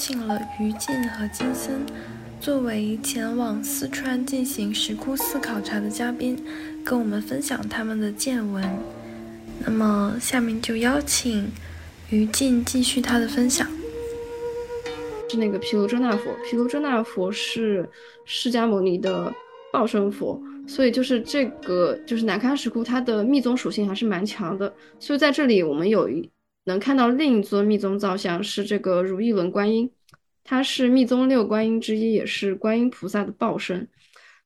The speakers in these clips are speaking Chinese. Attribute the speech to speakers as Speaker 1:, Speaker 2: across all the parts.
Speaker 1: 请了于静和金森作为前往四川进行石窟寺考察的嘉宾，跟我们分享他们的见闻。那么下面就邀请于静继续他的分享。
Speaker 2: 是那个毗卢遮那佛，毗卢遮那佛是释迦牟尼的报身佛。所以就是这个，就是南喀石窟，它的密宗属性还是蛮强的。所以在这里，我们有一能看到另一尊密宗造像，是这个如意轮观音，它是密宗六观音之一，也是观音菩萨的报身。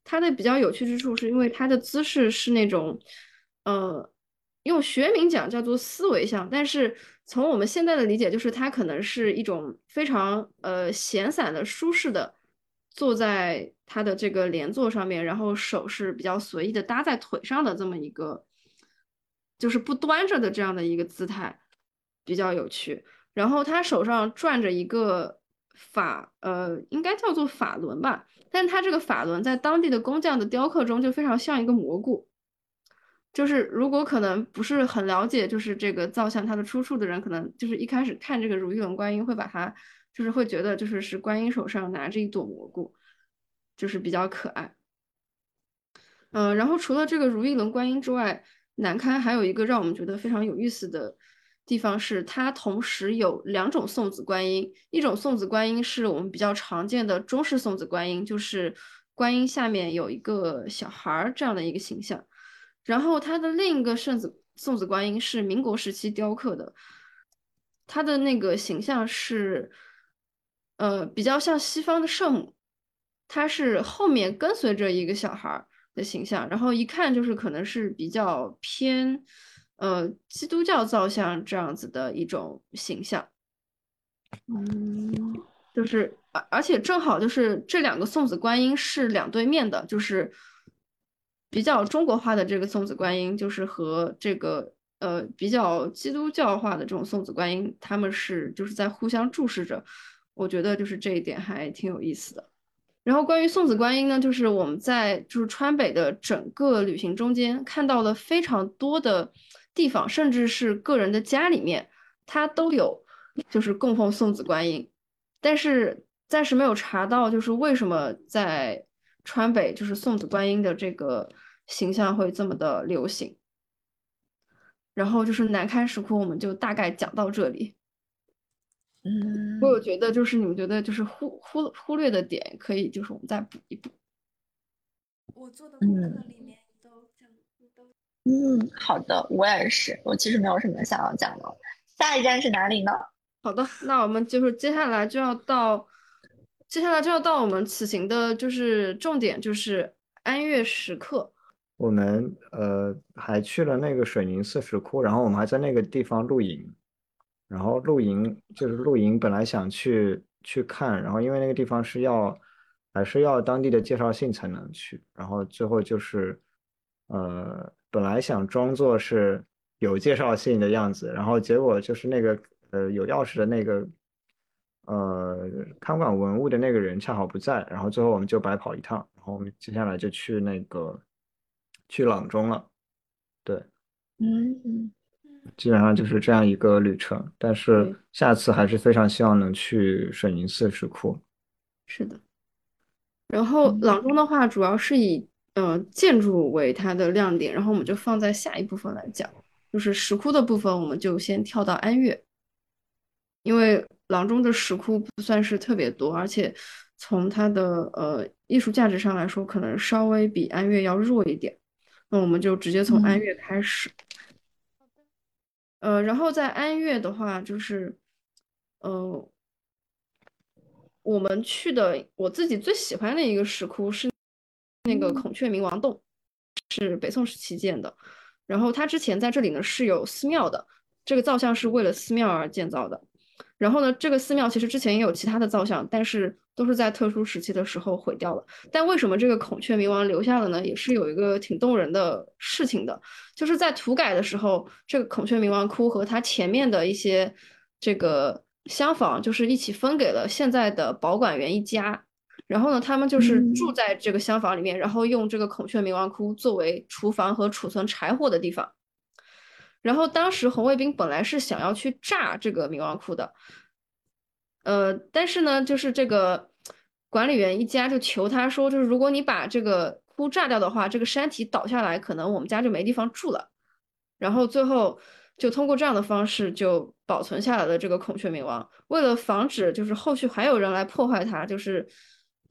Speaker 2: 它的比较有趣之处，是因为它的姿势是那种，呃，用学名讲叫做思维像，但是从我们现在的理解，就是它可能是一种非常呃闲散的、舒适的。坐在他的这个莲座上面，然后手是比较随意的搭在腿上的这么一个，就是不端着的这样的一个姿态，比较有趣。然后他手上转着一个法，呃，应该叫做法轮吧，但它这个法轮在当地的工匠的雕刻中就非常像一个蘑菇。就是如果可能不是很了解，就是这个造像它的出处的人，可能就是一开始看这个如意轮观音会把它。就是会觉得，就是是观音手上拿着一朵蘑菇，就是比较可爱。嗯，然后除了这个如意轮观音之外，南开还有一个让我们觉得非常有意思的地方是，它同时有两种送子观音。一种送子观音是我们比较常见的中式送子观音，就是观音下面有一个小孩儿这样的一个形象。然后它的另一个圣子送子观音是民国时期雕刻的，它的那个形象是。呃，比较像西方的圣母，它是后面跟随着一个小孩儿的形象，然后一看就是可能是比较偏呃基督教造像这样子的一种形象。嗯，就是而而且正好就是这两个送子观音是两对面的，就是比较中国化的这个送子观音，就是和这个呃比较基督教化的这种送子观音，他们是就是在互相注视着。我觉得就是这一点还挺有意思的。然后关于送子观音呢，就是我们在就是川北的整个旅行中间看到了非常多的地方，甚至是个人的家里面，它都有就是供奉送子观音。但是暂时没有查到就是为什么在川北就是送子观音的这个形象会这么的流行。然后就是南开石窟，我们就大概讲到这里。
Speaker 1: 嗯，
Speaker 2: 我有觉得就是你们觉得就是忽忽忽略的点，可以就是我们再补一补。
Speaker 1: 我做的功课里面。
Speaker 3: 嗯，好的，我也是，我其实没有什么想要讲的。下一站是哪里呢？
Speaker 2: 好的，那我们就是接下来就要到，接下来就要到我们此行的就是重点，就是安岳石刻。
Speaker 4: 我们呃还去了那个水宁寺石窟，然后我们还在那个地方露营。然后露营就是露营，本来想去去看，然后因为那个地方是要还是要当地的介绍信才能去，然后最后就是呃本来想装作是有介绍信的样子，然后结果就是那个呃有钥匙的那个呃看管文物的那个人恰好不在，然后最后我们就白跑一趟，然后我们接下来就去那个去阆中了，对，
Speaker 3: 嗯。
Speaker 4: 基本上就是这样一个旅程，但是下次还是非常希望能去水宁寺石窟。
Speaker 2: 是的，然后阆中的话主要是以呃建筑为它的亮点，然后我们就放在下一部分来讲，就是石窟的部分，我们就先跳到安岳，因为阆中的石窟不算是特别多，而且从它的呃艺术价值上来说，可能稍微比安岳要弱一点，那我们就直接从安岳开始。呃，然后在安岳的话，就是，呃，我们去的我自己最喜欢的一个石窟是那个孔雀明王洞，是北宋时期建的。然后它之前在这里呢是有寺庙的，这个造像是为了寺庙而建造的。然后呢，这个寺庙其实之前也有其他的造像，但是都是在特殊时期的时候毁掉了。但为什么这个孔雀明王留下了呢？也是有一个挺动人的事情的，就是在土改的时候，这个孔雀明王窟和它前面的一些这个厢房，就是一起分给了现在的保管员一家。然后呢，他们就是住在这个厢房里面，然后用这个孔雀明王窟作为厨房和储存柴火的地方。然后当时红卫兵本来是想要去炸这个明王窟的，呃，但是呢，就是这个管理员一家就求他说，就是如果你把这个窟炸掉的话，这个山体倒下来，可能我们家就没地方住了。然后最后就通过这样的方式就保存下来了这个孔雀明王。为了防止就是后续还有人来破坏它，就是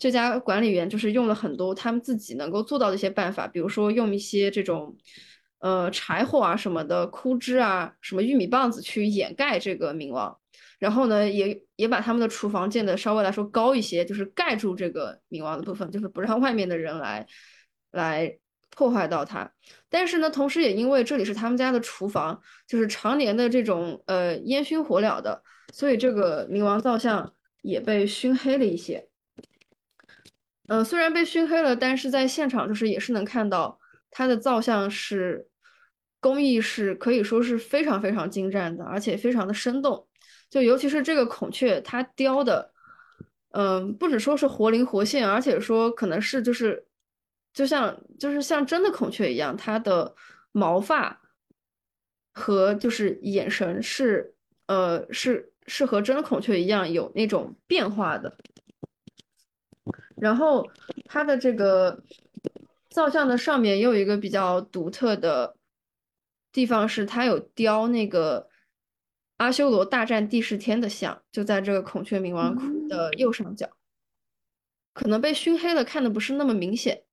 Speaker 2: 这家管理员就是用了很多他们自己能够做到的一些办法，比如说用一些这种呃柴火啊什么的枯枝啊，什么玉米棒子去掩盖这个冥王。然后呢，也也把他们的厨房建的稍微来说高一些，就是盖住这个冥王的部分，就是不让外面的人来来。破坏到它，但是呢，同时也因为这里是他们家的厨房，就是常年的这种呃烟熏火燎的，所以这个冥王造像也被熏黑了一些。呃，虽然被熏黑了，但是在现场就是也是能看到它的造像是工艺是可以说是非常非常精湛的，而且非常的生动。就尤其是这个孔雀，它雕的，嗯，不止说是活灵活现，而且说可能是就是。就像就是像真的孔雀一样，它的毛发和就是眼神是呃是是和真的孔雀一样有那种变化的。然后它的这个造像的上面也有一个比较独特的地方，是它有雕那个阿修罗大战帝释天的像，就在这个孔雀冥王窟的右上角，可能被熏黑了，看的不是那么明显。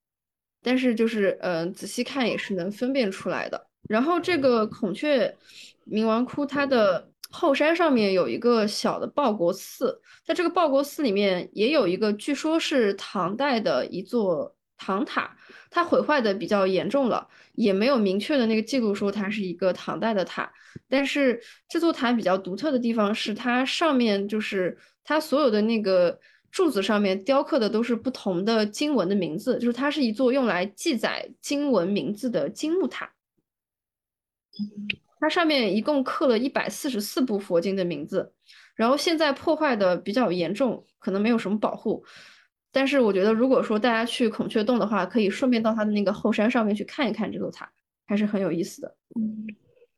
Speaker 2: 但是就是，嗯，仔细看也是能分辨出来的。然后这个孔雀冥王窟，它的后山上面有一个小的报国寺，在这个报国寺里面也有一个，据说是唐代的一座唐塔，它毁坏的比较严重了，也没有明确的那个记录说它是一个唐代的塔。但是这座塔比较独特的地方是，它上面就是它所有的那个。柱子上面雕刻的都是不同的经文的名字，就是它是一座用来记载经文名字的金木塔。它上面一共刻了一百四十四部佛经的名字，然后现在破坏的比较严重，可能没有什么保护。但是我觉得，如果说大家去孔雀洞的话，可以顺便到它的那个后山上面去看一看这座塔，还是很有意思的。
Speaker 4: 嗯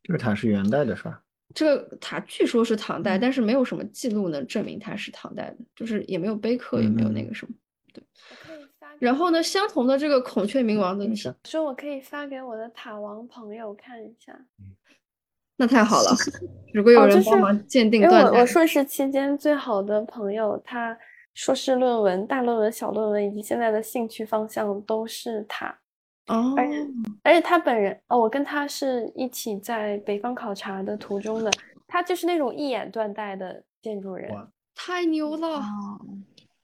Speaker 4: 这个塔是元代的，是吧？
Speaker 2: 这个塔据说是唐代，但是没有什么记录能证明它是唐代的，就是也没有碑刻，也没有那个什么。对。然后呢，相同的这个孔雀明王的，
Speaker 1: 说我可以发给我的塔王朋友看一下。
Speaker 2: 那太好了，如果有人帮忙鉴定断
Speaker 1: 代。我硕士期间最好的朋友，他硕士论文、大论文、小论文以及现在的兴趣方向都是塔。
Speaker 2: 哦，
Speaker 1: 而且而且他本人哦，我跟他是一起在北方考察的途中的，他就是那种一眼断代的建筑人，
Speaker 2: 太牛了！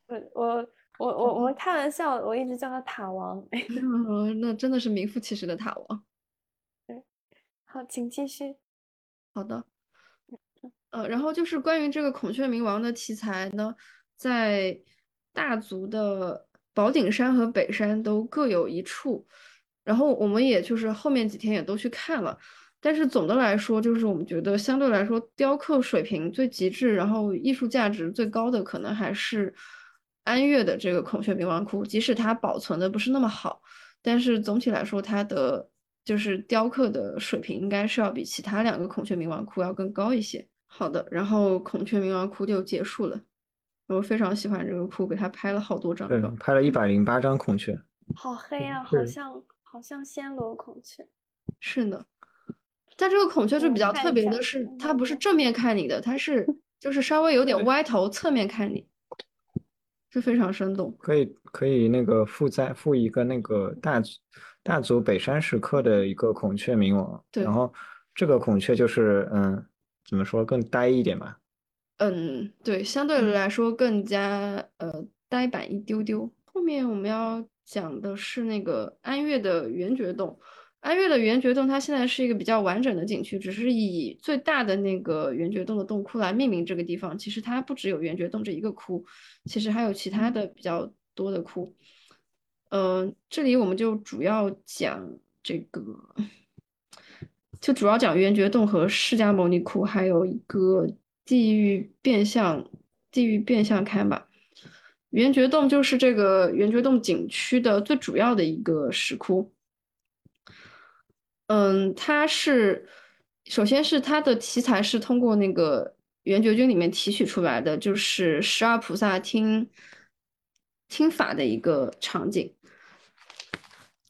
Speaker 1: 我我我我我们开玩笑，我一直叫他塔王。
Speaker 2: 那真的是名副其实的塔王。
Speaker 1: 对，好，请继续。
Speaker 2: 好的，呃，然后就是关于这个孔雀明王的题材呢，在大足的宝顶山和北山都各有一处。然后我们也就是后面几天也都去看了，但是总的来说，就是我们觉得相对来说，雕刻水平最极致，然后艺术价值最高的，可能还是安岳的这个孔雀明王窟。即使它保存的不是那么好，但是总体来说，它的就是雕刻的水平应该是要比其他两个孔雀明王窟要更高一些。好的，然后孔雀明王窟就结束了。我非常喜欢这个窟，给他拍了好多张。
Speaker 4: 对，拍了一百零八张孔雀。
Speaker 1: 好黑啊，好像。好像暹罗孔雀，
Speaker 2: 是的，但这个孔雀就比较特别的是，它不是正面看你的，它是 就是稍微有点歪头侧面看你，就非常生动。
Speaker 4: 可以可以那个附在附一个那个大大足北山石刻的一个孔雀冥王，
Speaker 2: 对，
Speaker 4: 然后这个孔雀就是嗯，怎么说更呆一点吧？
Speaker 2: 嗯，对，相对来说更加呃呆板一丢丢。后面我们要。讲的是那个安岳的圆觉洞，安岳的圆觉洞，它现在是一个比较完整的景区，只是以最大的那个圆觉洞的洞窟来命名这个地方。其实它不只有圆觉洞这一个窟，其实还有其他的比较多的窟。嗯，嗯这里我们就主要讲这个，就主要讲圆觉洞和释迦牟尼窟，还有一个地狱变相地狱变相龛吧。圆觉洞就是这个圆觉洞景区的最主要的一个石窟。嗯，它是首先是它的题材是通过那个圆觉经里面提取出来的，就是十二菩萨听听法的一个场景。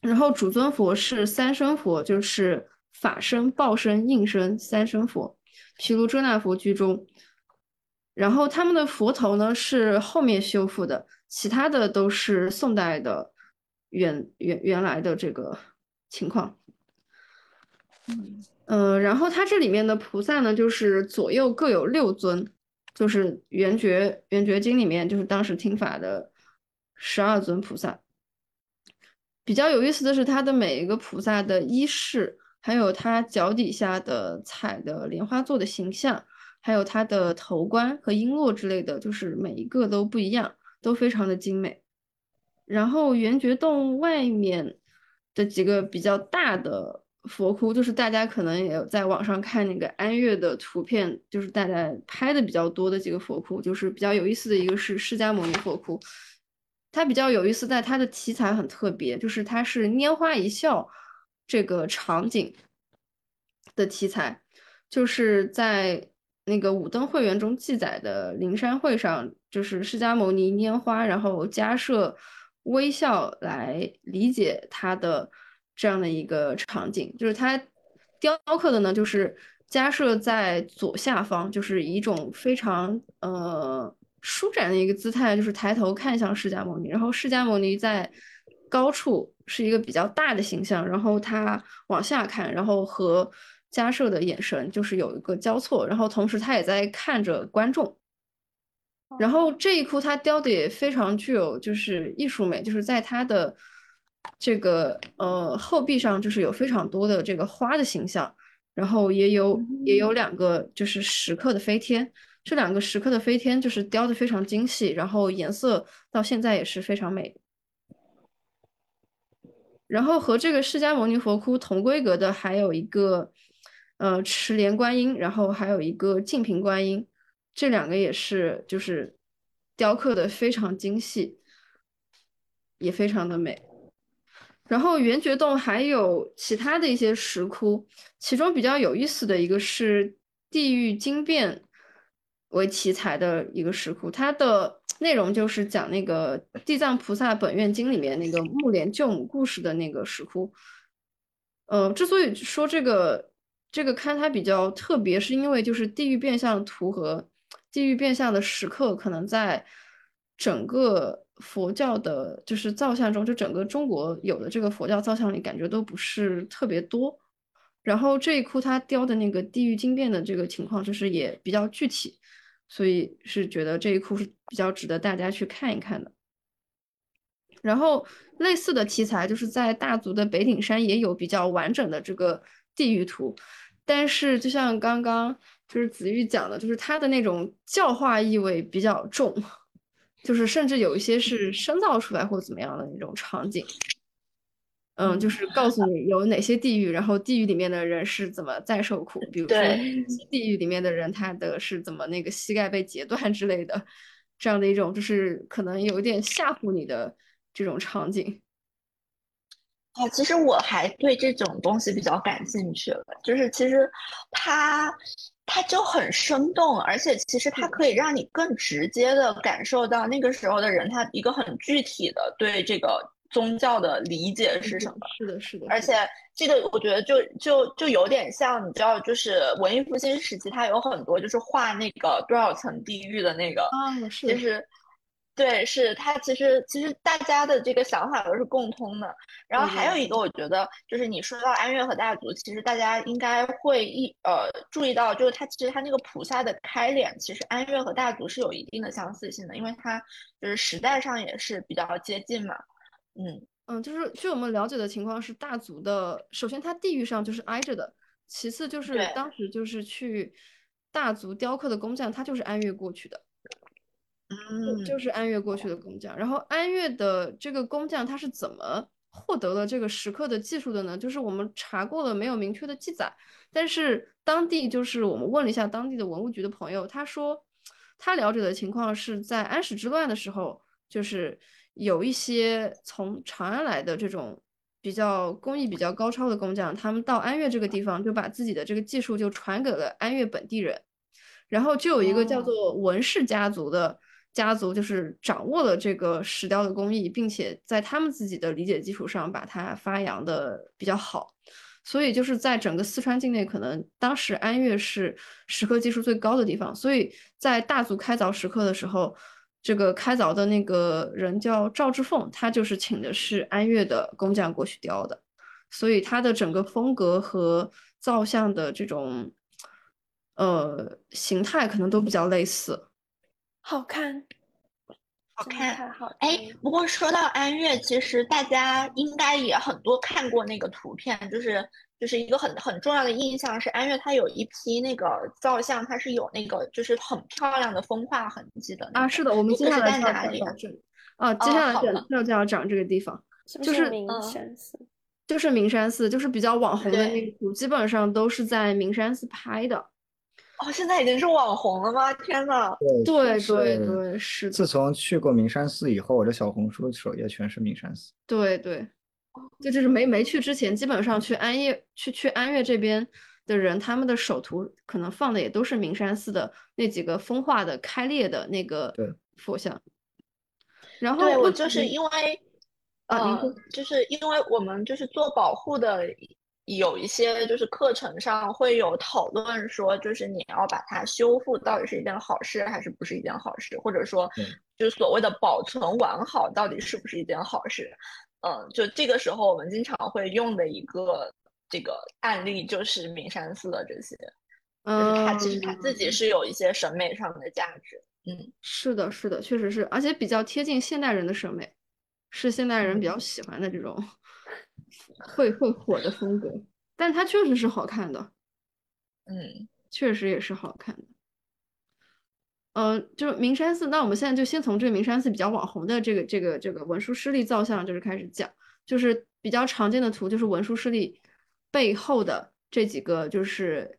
Speaker 2: 然后主尊佛是三身佛，就是法身、报身、应身三身佛，毗卢遮那佛居中。然后他们的佛头呢是后面修复的，其他的都是宋代的原原原来的这个情况。嗯呃，然后它这里面的菩萨呢，就是左右各有六尊，就是圆觉圆觉经里面就是当时听法的十二尊菩萨。比较有意思的是，它的每一个菩萨的衣饰，还有它脚底下的踩的莲花座的形象，还有它的头冠和璎珞之类的，就是每一个都不一样，都非常的精美。然后圆觉洞外面的几个比较大的佛窟，就是大家可能也有在网上看那个安岳的图片，就是大家拍的比较多的几个佛窟，就是比较有意思的一个是释迦牟尼佛窟。它比较有意思，在它的题材很特别，就是它是拈花一笑这个场景的题材，就是在那个五灯会员中记载的灵山会上，就是释迦牟尼拈花，然后加设微笑来理解它的这样的一个场景，就是它雕刻的呢，就是加设在左下方，就是一种非常呃。舒展的一个姿态，就是抬头看向释迦牟尼，然后释迦牟尼在高处是一个比较大的形象，然后他往下看，然后和迦摄的眼神就是有一个交错，然后同时他也在看着观众。然后这一窟他雕的也非常具有就是艺术美，就是在他的这个呃后壁上就是有非常多的这个花的形象，然后也有也有两个就是石刻的飞天。这两个石刻的飞天就是雕的非常精细，然后颜色到现在也是非常美。然后和这个释迦牟尼佛窟同规格的还有一个，呃，持莲观音，然后还有一个净瓶观音，这两个也是就是雕刻的非常精细，也非常的美。然后圆觉洞还有其他的一些石窟，其中比较有意思的一个是地狱经变。为题材的一个石窟，它的内容就是讲那个《地藏菩萨本愿经》里面那个木莲救母故事的那个石窟。呃，之所以说这个这个龛它比较特别，是因为就是地狱变相图和地狱变相的石刻，可能在整个佛教的，就是造像中，就整个中国有的这个佛教造像里，感觉都不是特别多。然后这一窟它雕的那个地狱经变的这个情况，就是也比较具体。所以是觉得这一窟是比较值得大家去看一看的。然后类似的题材就是在大足的北顶山也有比较完整的这个地狱图，但是就像刚刚就是子玉讲的，就是它的那种教化意味比较重，就是甚至有一些是深造出来或怎么样的那种场景。嗯，就是告诉你有哪些地狱，然后地狱里面的人是怎么在受苦。比如说，地狱里面的人他的是怎么那个膝盖被截断之类的，这样的一种就是可能有点吓唬你的这种场景。
Speaker 3: 啊，其实我还对这种东西比较感兴趣了，就是其实它它就很生动，而且其实它可以让你更直接的感受到那个时候的人他一个很具体的对这个。宗教的理解是什么？
Speaker 2: 是的，是的。
Speaker 3: 而且这个我觉得就就就有点像，你知道，就是文艺复兴时期，它有很多就是画那个多少层地狱的那个
Speaker 2: 嗯，是，
Speaker 3: 就是对，是它其实其实大家的这个想法都是共通的。然后还有一个，我觉得就是你说到安岳和大足，其实大家应该会一呃注意到，就是它其实它那个菩萨的开脸，其实安岳和大足是有一定的相似性的，因为它就是时代上也是比较接近嘛。嗯
Speaker 2: 嗯，就是据我们了解的情况是，大足的首先它地域上就是挨着的，其次就是当时就是去大足雕刻的工匠，他就是安岳过去的，
Speaker 3: 嗯，
Speaker 2: 就是安岳过去的工匠。然后安岳的这个工匠他是怎么获得了这个石刻的技术的呢？就是我们查过了，没有明确的记载，但是当地就是我们问了一下当地的文物局的朋友，他说他了解的情况是在安史之乱的时候。就是有一些从长安来的这种比较工艺比较高超的工匠，他们到安岳这个地方就把自己的这个技术就传给了安岳本地人，然后就有一个叫做文氏家族的家族，就是掌握了这个石雕的工艺，并且在他们自己的理解基础上把它发扬的比较好。所以就是在整个四川境内，可能当时安岳是石刻技术最高的地方。所以在大足开凿石刻的时候，这个开凿的那个人叫赵志凤，他就是请的是安岳的工匠过去雕的。所以他的整个风格和造像的这种呃形态可能都比较类似，
Speaker 1: 好看。
Speaker 3: 好看，好哎，不过说到安岳，其实大家应该也很多看过那个图片，就是就是一个很很重要的印象是安岳，它有一批那个造像，它是有那个就是很漂亮的风化痕迹的
Speaker 2: 啊。是的，我们接下来
Speaker 3: 在哪里？
Speaker 2: 啊，接下来就就要讲这个地方，就是
Speaker 1: 名山寺，
Speaker 2: 就是名山寺，就是比较网红的那个图，基本上都是在名山寺拍的。
Speaker 3: 哦，现在已经是网红了吗？天呐！
Speaker 2: 对对对，是。
Speaker 4: 自从去过名山寺以后，我的小红书首页全是名山寺。
Speaker 2: 对对，就就是没没去之前，基本上去安岳去去安岳这边的人，他们的首图可能放的也都是名山寺的那几个风化的开裂的那个佛像。然后
Speaker 3: 我就是因为，呃，就是因为我们就是做保护的。有一些就是课程上会有讨论说，就是你要把它修复，到底是一件好事还是不是一件好事？或者说，就是所谓的保存完好，到底是不是一件好事？嗯，就这个时候我们经常会用的一个这个案例就是名山寺的这些，就是它其实它自己是有一些审美上的价值。嗯，
Speaker 2: 是的，是的，确实是，而且比较贴近现代人的审美，是现代人比较喜欢的这种。会会火的风格，但它确实是好看的，
Speaker 3: 嗯，
Speaker 2: 确实也是好看的。呃，就是名山寺，那我们现在就先从这个名山寺比较网红的这个这个这个文殊师利造像就是开始讲，就是比较常见的图就是文殊师利背后的这几个就是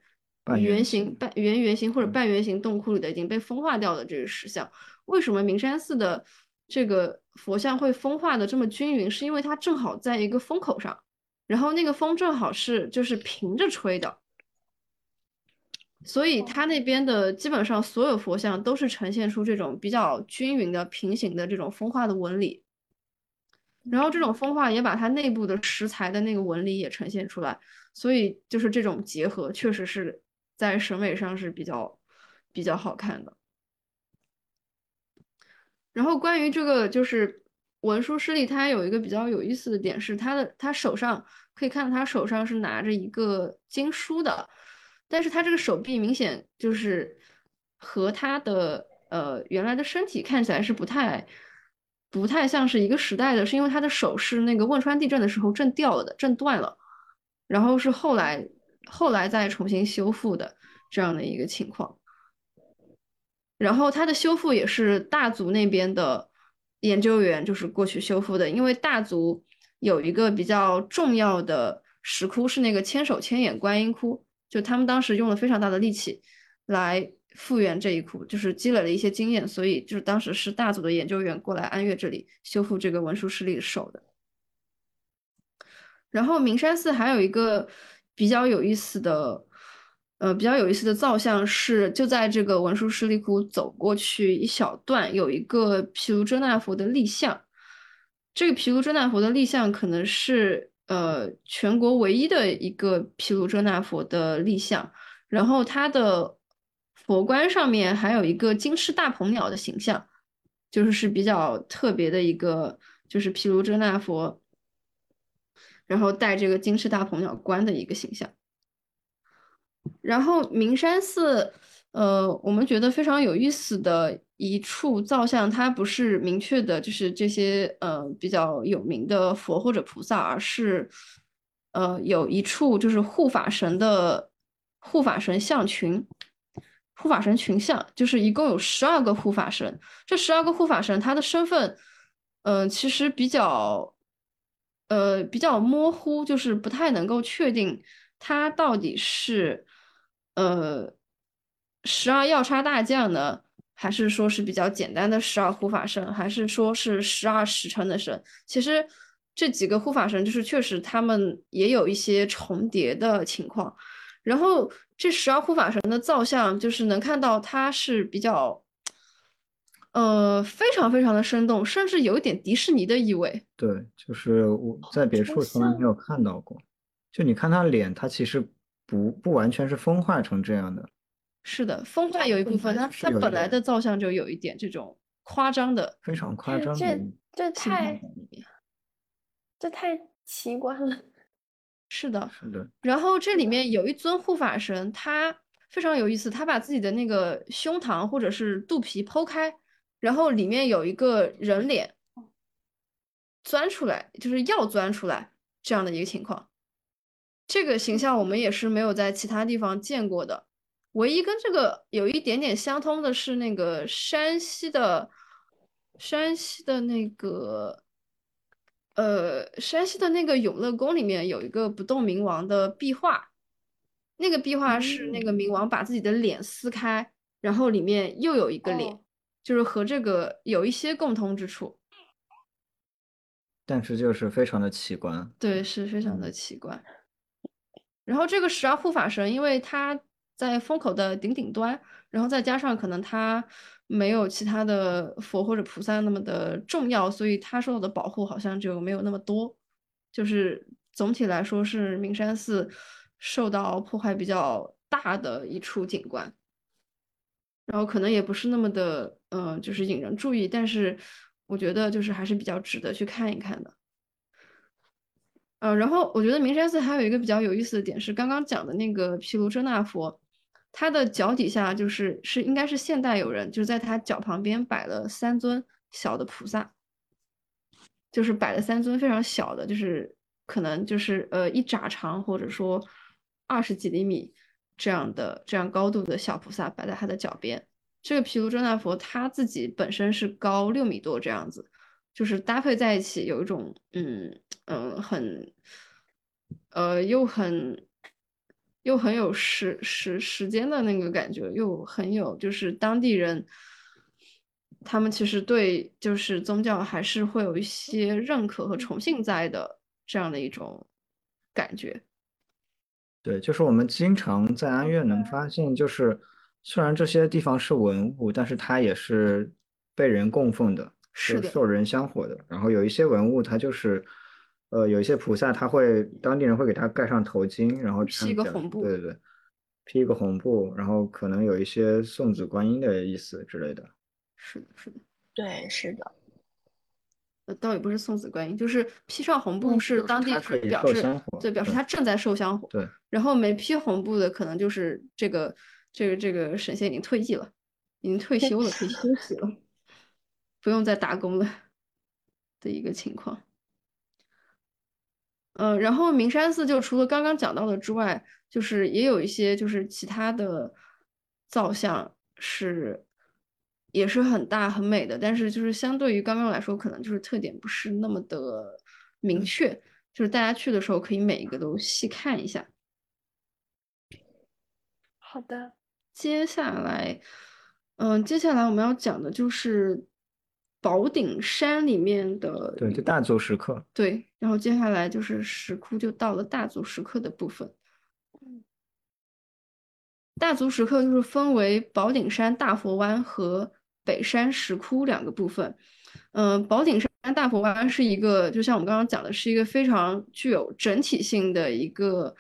Speaker 2: 圆形半圆圆形或者半圆形洞窟里的已经被风化掉的这个石像，为什么明山寺的？这个佛像会风化的这么均匀，是因为它正好在一个风口上，然后那个风正好是就是平着吹的，所以它那边的基本上所有佛像都是呈现出这种比较均匀的平行的这种风化的纹理，然后这种风化也把它内部的石材的那个纹理也呈现出来，所以就是这种结合确实是在审美上是比较比较好看的。然后关于这个就是文殊师利，他有一个比较有意思的点是，他的他手上可以看到他手上是拿着一个经书的，但是他这个手臂明显就是和他的呃原来的身体看起来是不太不太像是一个时代的，是因为他的手是那个汶川地震的时候震掉了的，震断了，然后是后来后来再重新修复的这样的一个情况。然后他的修复也是大族那边的研究员就是过去修复的，因为大族有一个比较重要的石窟是那个千手千眼观音窟，就他们当时用了非常大的力气来复原这一窟，就是积累了一些经验，所以就是当时是大族的研究员过来安岳这里修复这个文殊师利的手的。然后明山寺还有一个比较有意思的。呃，比较有意思的造像是，就在这个文殊师利窟走过去一小段，有一个毗卢遮那佛的立像。这个毗卢遮那佛的立像可能是呃全国唯一的一个毗卢遮那佛的立像。然后它的佛冠上面还有一个金翅大鹏鸟的形象，就是是比较特别的一个，就是毗卢遮那佛，然后带这个金翅大鹏鸟冠的一个形象。然后明山寺，呃，我们觉得非常有意思的一处造像，它不是明确的，就是这些呃比较有名的佛或者菩萨，而是呃有一处就是护法神的护法神像群，护法神群像，就是一共有十二个护法神。这十二个护法神，他的身份，嗯，其实比较呃比较模糊，就是不太能够确定他到底是。呃，十二要叉大将呢，还是说是比较简单的十二护法神，还是说是十二时辰的神？其实这几个护法神就是确实他们也有一些重叠的情况。然后这十二护法神的造像，就是能看到它是比较，呃，非常非常的生动，甚至有一点迪士尼的意味。
Speaker 4: 对，就是我在别处从来没有看到过。就你看他脸，他其实不不完全是风化成这样的。
Speaker 2: 是的，风化有一部分，他他本来的造像就有一点这种夸张的，
Speaker 4: 非常夸张。
Speaker 1: 这这太这太奇怪了。
Speaker 2: 是的，
Speaker 4: 是的。
Speaker 2: 然后这里面有一尊护法神，他非常有意思，他把自己的那个胸膛或者是肚皮剖开，然后里面有一个人脸钻出来，就是要钻出来这样的一个情况。这个形象我们也是没有在其他地方见过的，唯一跟这个有一点点相通的是那个山西的山西的那个。呃，山西的那个永乐宫里面有一个不动明王的壁画，那个壁画是那个明王把自己的脸撕开，然后里面又有一个脸，就是和这个有一些共通之处，
Speaker 4: 但是就是非常的奇观，
Speaker 2: 对，是非常的奇观。然后这个十二护法神，因为他在风口的顶顶端，然后再加上可能他。没有其他的佛或者菩萨那么的重要，所以他受到的保护好像就没有那么多。就是总体来说是明山寺受到破坏比较大的一处景观，然后可能也不是那么的，嗯，就是引人注意。但是我觉得就是还是比较值得去看一看的。呃，然后我觉得明山寺还有一个比较有意思的点是刚刚讲的那个毗卢遮那佛。他的脚底下就是是应该是现代有人，就是在他脚旁边摆了三尊小的菩萨，就是摆了三尊非常小的，就是可能就是呃一拃长或者说二十几厘米这样的这样高度的小菩萨摆在他的脚边。这个毗卢遮那佛他自己本身是高六米多这样子，就是搭配在一起有一种嗯嗯很呃又很。又很有时时时间的那个感觉，又很有就是当地人，他们其实对就是宗教还是会有一些认可和崇信在的这样的一种感觉。
Speaker 4: 对，就是我们经常在安岳能发现，就是虽然这些地方是文物，但是它也是被人供奉的，
Speaker 2: 是
Speaker 4: 受人香火的。然后有一些文物，它就是。呃，有一些菩萨他会，当地人会给他盖上头巾，然后
Speaker 2: 披一个红布，
Speaker 4: 对对对，披一个红布，然后可能有一些送子观音的意思之类的。
Speaker 2: 是的，是的，
Speaker 3: 对，是的。
Speaker 2: 呃，倒也不是送子观音，就是披上红布是当地是表示，对，表示他正在受香火。
Speaker 4: 对。
Speaker 2: 然后没披红布的，可能就是这个这个这个神仙已经退役了，已经退休了，可以休息了，不用再打工了的一个情况。嗯，然后明山寺就除了刚刚讲到的之外，就是也有一些就是其他的造像是也是很大很美的，但是就是相对于刚刚来说，可能就是特点不是那么的明确，就是大家去的时候可以每一个都细看一下。
Speaker 1: 好的，
Speaker 2: 接下来，嗯，接下来我们要讲的就是。宝顶山里面的
Speaker 4: 对，就大足石刻。
Speaker 2: 对，然后接下来就是石窟，就到了大足石刻的部分。大足石刻就是分为宝顶山大佛湾和北山石窟两个部分。嗯，宝顶山大佛湾是一个，就像我们刚刚讲的，是一个非常具有整体性的一个，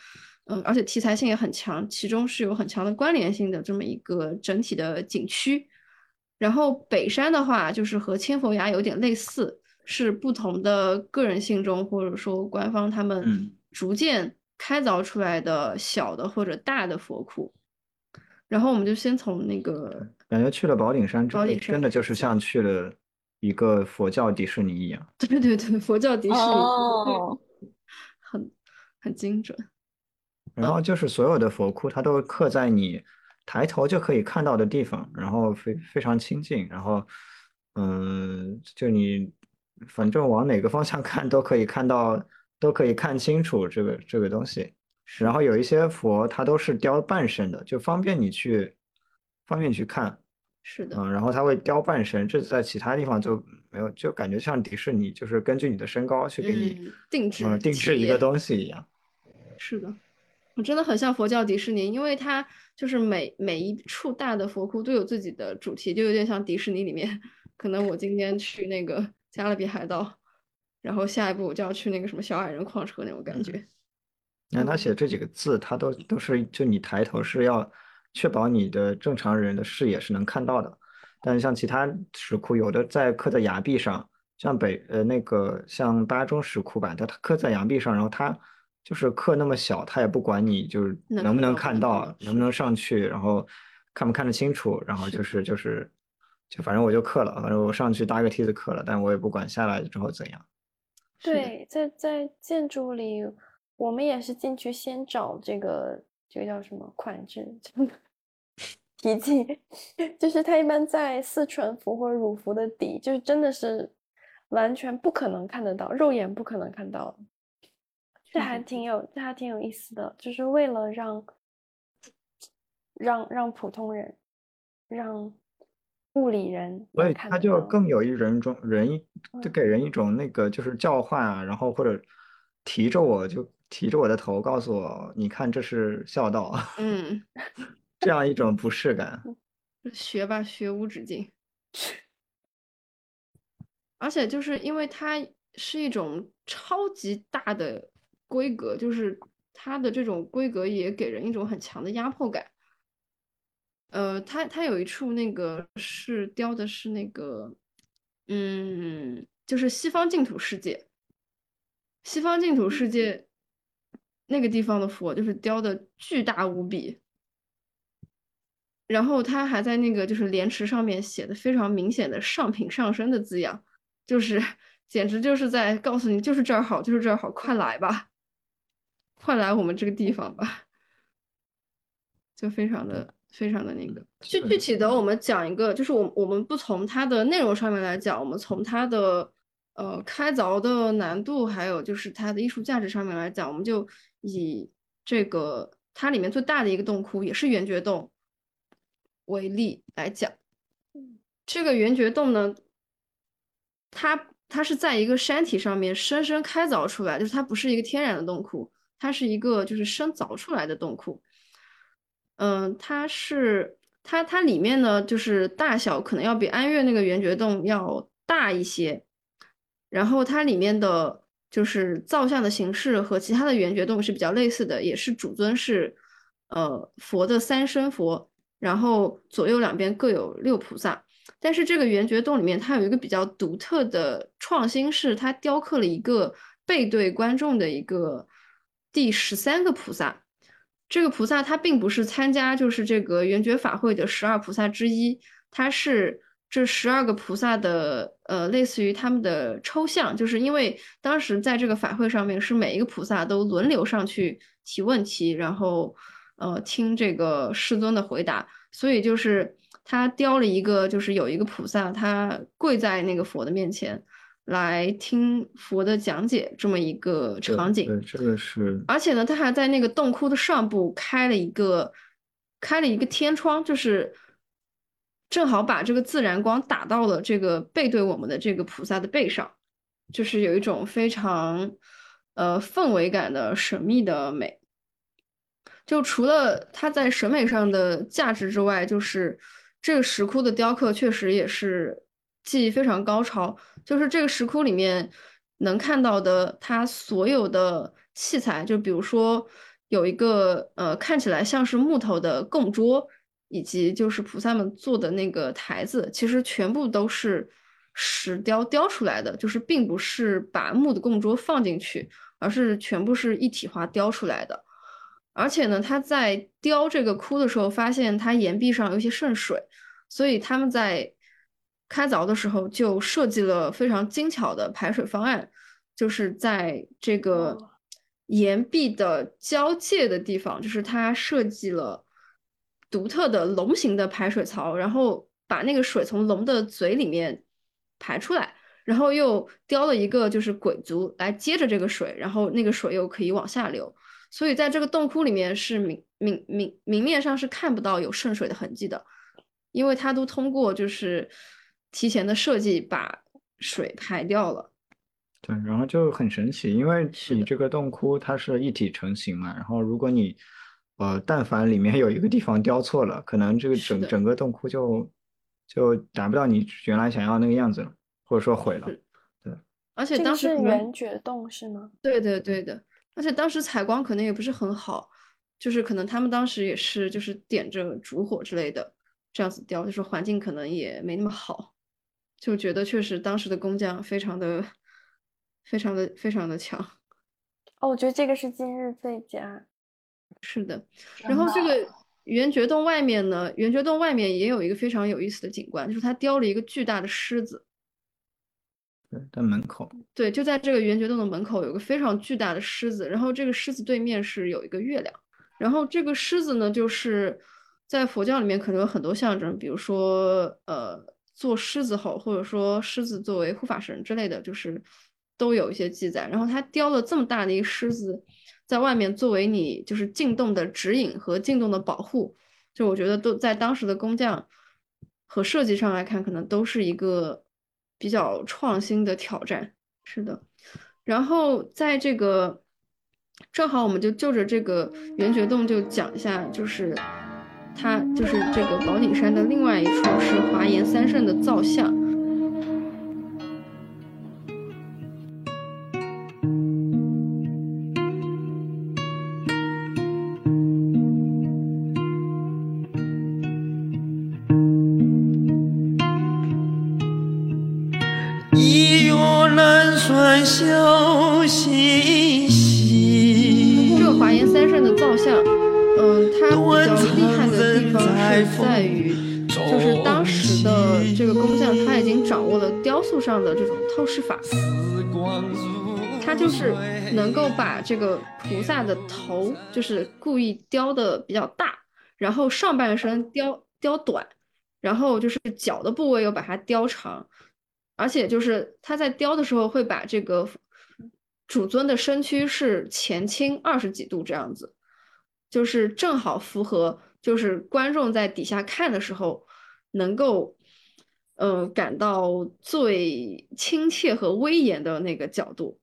Speaker 2: 嗯，而且题材性也很强，其中是有很强的关联性的这么一个整体的景区。然后北山的话，就是和千佛崖有点类似，是不同的个人信中或者说官方他们逐渐开凿出来的小的或者大的佛窟。然后我们就先从那个
Speaker 4: 感觉去了宝顶山，
Speaker 2: 之后
Speaker 4: 真的就是像去了一个佛教迪士尼一样。
Speaker 2: 对对对，佛教迪士尼，哦，很很精准。
Speaker 4: 然后就是所有的佛窟，它都会刻在你。抬头就可以看到的地方，然后非非常清近，然后，嗯，就你反正往哪个方向看都可以看到，都可以看清楚这个这个东西。然后有一些佛它都是雕半身的，就方便你去方便去看。
Speaker 2: 是的，
Speaker 4: 嗯，然后它会雕半身，这在其他地方就没有，就感觉像迪士尼，就是根据你的身高去给你
Speaker 2: 嗯，定制
Speaker 4: 嗯定制一个东西一样。
Speaker 2: 是的，我真的很像佛教迪士尼，因为它就是每每一处大的佛窟都有自己的主题，就有点像迪士尼里面，可能我今天去那个加勒比海盗，然后下一步我就要去那个什么小矮人矿车那种感觉。
Speaker 4: 你看他写这几个字，他都都是就你抬头是要确保你的正常人的视野是能看到的，但是像其他石窟，有的在刻在崖壁上，像北呃那个像巴中石窟吧，它它刻在崖壁上，然后它就是刻那么小，他也不管你就是
Speaker 2: 能
Speaker 4: 能不能看
Speaker 2: 看到能
Speaker 4: 不能上去，然后看不看得清楚，然后就是就是就反正我就刻了，反正我上去搭个梯子刻了，但我也不管下来之后怎样。
Speaker 1: 对，在在建筑里，我们也是进去先找这个这个叫什么款制，题记，就是它一般在四唇符或者乳服的底，就是真的是完全不可能看得到，肉眼不可能看到的。这还挺有，这还挺有意思的，就是为了让让让普通人，让物理人
Speaker 4: 所
Speaker 1: 能
Speaker 4: 以它就更有一人种人一，就
Speaker 1: 嗯
Speaker 4: 给人一种那个就是叫唤啊，然后或者提着我就提着我的头告诉我，你看这是孝道，
Speaker 2: 嗯，
Speaker 4: 这样一种不适感。
Speaker 2: 学吧，学无止境。而且就是因为它是一种超级大的规格，就是它的这种规格也给人一种很强的压迫感。呃，它它有一处那个是雕的是那个，嗯，就是西方净土世界。西方净土世界那个地方的佛就是雕的巨大无比，然后他还在那个就是莲池上面写的非常明显的上品上身的字样，就是 简直就是在告诉你，就是这儿好，就是这儿好，快来吧，快来我们这个地方吧，就非常的非常的那个。具具体的，我们讲一个，就是我我们不从它的内容上面来讲，我们从它的呃开凿的难度，还有就是它的艺术价值上面来讲，我们就以这个它里面最大的一个洞窟，也是圆觉洞为例来讲。这个圆觉洞呢，它它是在一个山体上面深深开凿出来，就是它不是一个天然的洞窟，它是一个就是深凿出来的洞窟。嗯，它是它它里面呢，就是大小可能要比安岳那个圆觉洞要大一些，然后它里面的就是造像的形式和其他的圆觉洞是比较类似的，也是主尊是呃佛的三身佛，然后左右两边各有六菩萨。但是这个圆觉洞里面，它有一个比较独特的创新，是它雕刻了一个背对观众的一个第十三个菩萨。这个菩萨他并不是参加就是这个圆觉法会的十二菩萨之一，他是这十二个菩萨的呃类似于他们的抽象，就是因为当时在这个法会上面是每一个菩萨都轮流上去提问题，然后呃听这个世尊的回答，所以就是他雕了一个就是有一个菩萨他跪在那个佛的面前。来听佛的讲解这么一个场景，
Speaker 4: 对，这个是
Speaker 2: 而且呢，他还在那个洞窟的上部开了一个开了一个天窗，就是正好把这个自然光打到了这个背对我们的这个菩萨的背上，就是有一种非常呃氛围感的神秘的美。就除了它在审美上的价值之外，就是这个石窟的雕刻确实也是技艺非常高超。就是这个石窟里面能看到的，它所有的器材，就比如说有一个呃看起来像是木头的供桌，以及就是菩萨们坐的那个台子，其实全部都是石雕雕出来的，就是并不是把木的供桌放进去，而是全部是一体化雕出来的。而且呢，他在雕这个窟的时候，发现它岩壁上有一些渗水，所以他们在开凿的时候就设计了非常精巧的排水方案，就是在这个岩壁的交界的地方，就是它设计了独特的龙形的排水槽，然后把那个水从龙的嘴里面排出来，然后又雕了一个就是鬼足来接着这个水，然后那个水又可以往下流。所以在这个洞窟里面是明明明明面上是看不到有渗水的痕迹的，因为它都通过就是提前的设计把水排掉了。
Speaker 4: 对，然后就很神奇，因为你这个洞窟它是一体成型嘛，然后如果你呃但凡里面有一个地方雕错了，可能这个整整个洞窟就就达不到你原来想要那个样子了，或者说毁了。
Speaker 2: 对而且当时
Speaker 1: 圆觉洞是吗？
Speaker 2: 对对对的，而且当时采光可能也不是很好，就是可能他们当时也是就是点着烛火之类的这样子雕，就是环境可能也没那么好，就觉得确实当时的工匠非常的非常的非常的强。
Speaker 1: 哦，我觉得这个是今日最佳。
Speaker 2: 是的，然后这个圆觉洞外面呢，圆觉洞外面也有一个非常有意思的景观，就是它雕了一个巨大的狮子。
Speaker 4: 对，在门口，
Speaker 2: 对，就在这个圆觉洞的门口有个非常巨大的狮子，然后这个狮子对面是有一个月亮，然后这个狮子呢，就是在佛教里面可能有很多象征，比如说呃做狮子吼，或者说狮子作为护法神之类的，就是都有一些记载。然后他雕了这么大的一个狮子，在外面作为你就是进洞的指引和进洞的保护，就我觉得都在当时的工匠和设计上来看，可能都是一个比较创新的挑战。是的，然后在这个正好我们就就着这个圆觉洞就讲一下，就是它就是这个宝顶山的另外一处是华严三圣的造像。就是能够把这个菩萨的头，就是故意雕的比较大，然后上半身雕雕短，然后就是脚的部位又把它雕长，而且就是他在雕的时候会把这个主尊的身躯是前倾二十几度这样子，就是正好符合就是观众在底下看的时候能够。呃，感到最亲切和威严的那个角度，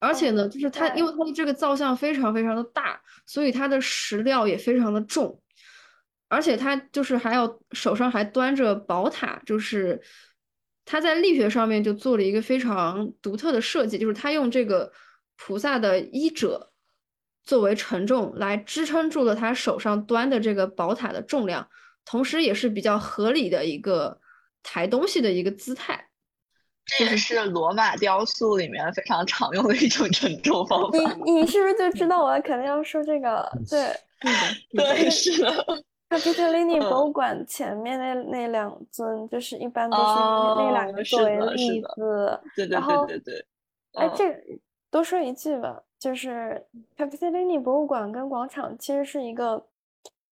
Speaker 2: 而且呢，就是它，因为它的这个造像非常非常的大，所以它的石料也非常的重，而且它就是还要手上还端着宝塔，就是他在力学上面就做了一个非常独特的设计，就是他用这个菩萨的衣褶作为承重来支撑住了他手上端的这个宝塔的重量，同时也是比较合理的一个抬东西的一个姿态。
Speaker 3: 这也是 罗马雕塑里面非常常用的一种承重方法。
Speaker 1: 你 你是不是就知道我肯定要说这个？对，
Speaker 3: 对，是的。
Speaker 1: 卡皮特利尼
Speaker 3: 嗯
Speaker 1: 博物馆前面那那两尊，就是一般都是
Speaker 3: 哦
Speaker 1: 那两个作为例子。
Speaker 3: 对对
Speaker 1: 然后
Speaker 3: 对对对。
Speaker 1: 哎，
Speaker 3: 嗯
Speaker 1: 这多说一句吧，就是卡皮特利尼博物馆跟广场其实是一个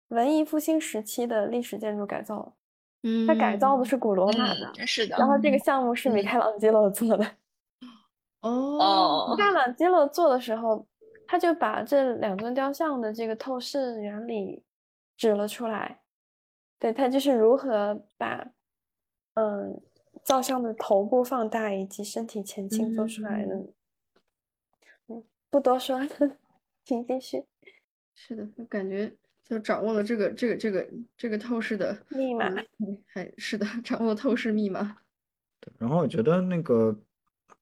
Speaker 1: 文艺复兴时期的历史建筑改造，
Speaker 2: 嗯，
Speaker 1: 它改造的是古罗马的，
Speaker 3: 嗯，是的。
Speaker 1: 然后这个项目是米
Speaker 2: 嗯
Speaker 1: 开朗基罗做的。
Speaker 2: 哦
Speaker 1: 米开朗基罗做的时候，他就把这两尊雕像的这个透视原理指了出来。对，他就是如何把嗯造像的头部放大以及身体前倾做出来的。嗯，不多说，请继续。
Speaker 2: 是的，我感觉就掌握了这个这个这个这个透视的
Speaker 1: 密码
Speaker 2: 嗯还是的，掌握了透视密码。
Speaker 4: 然后我觉得那个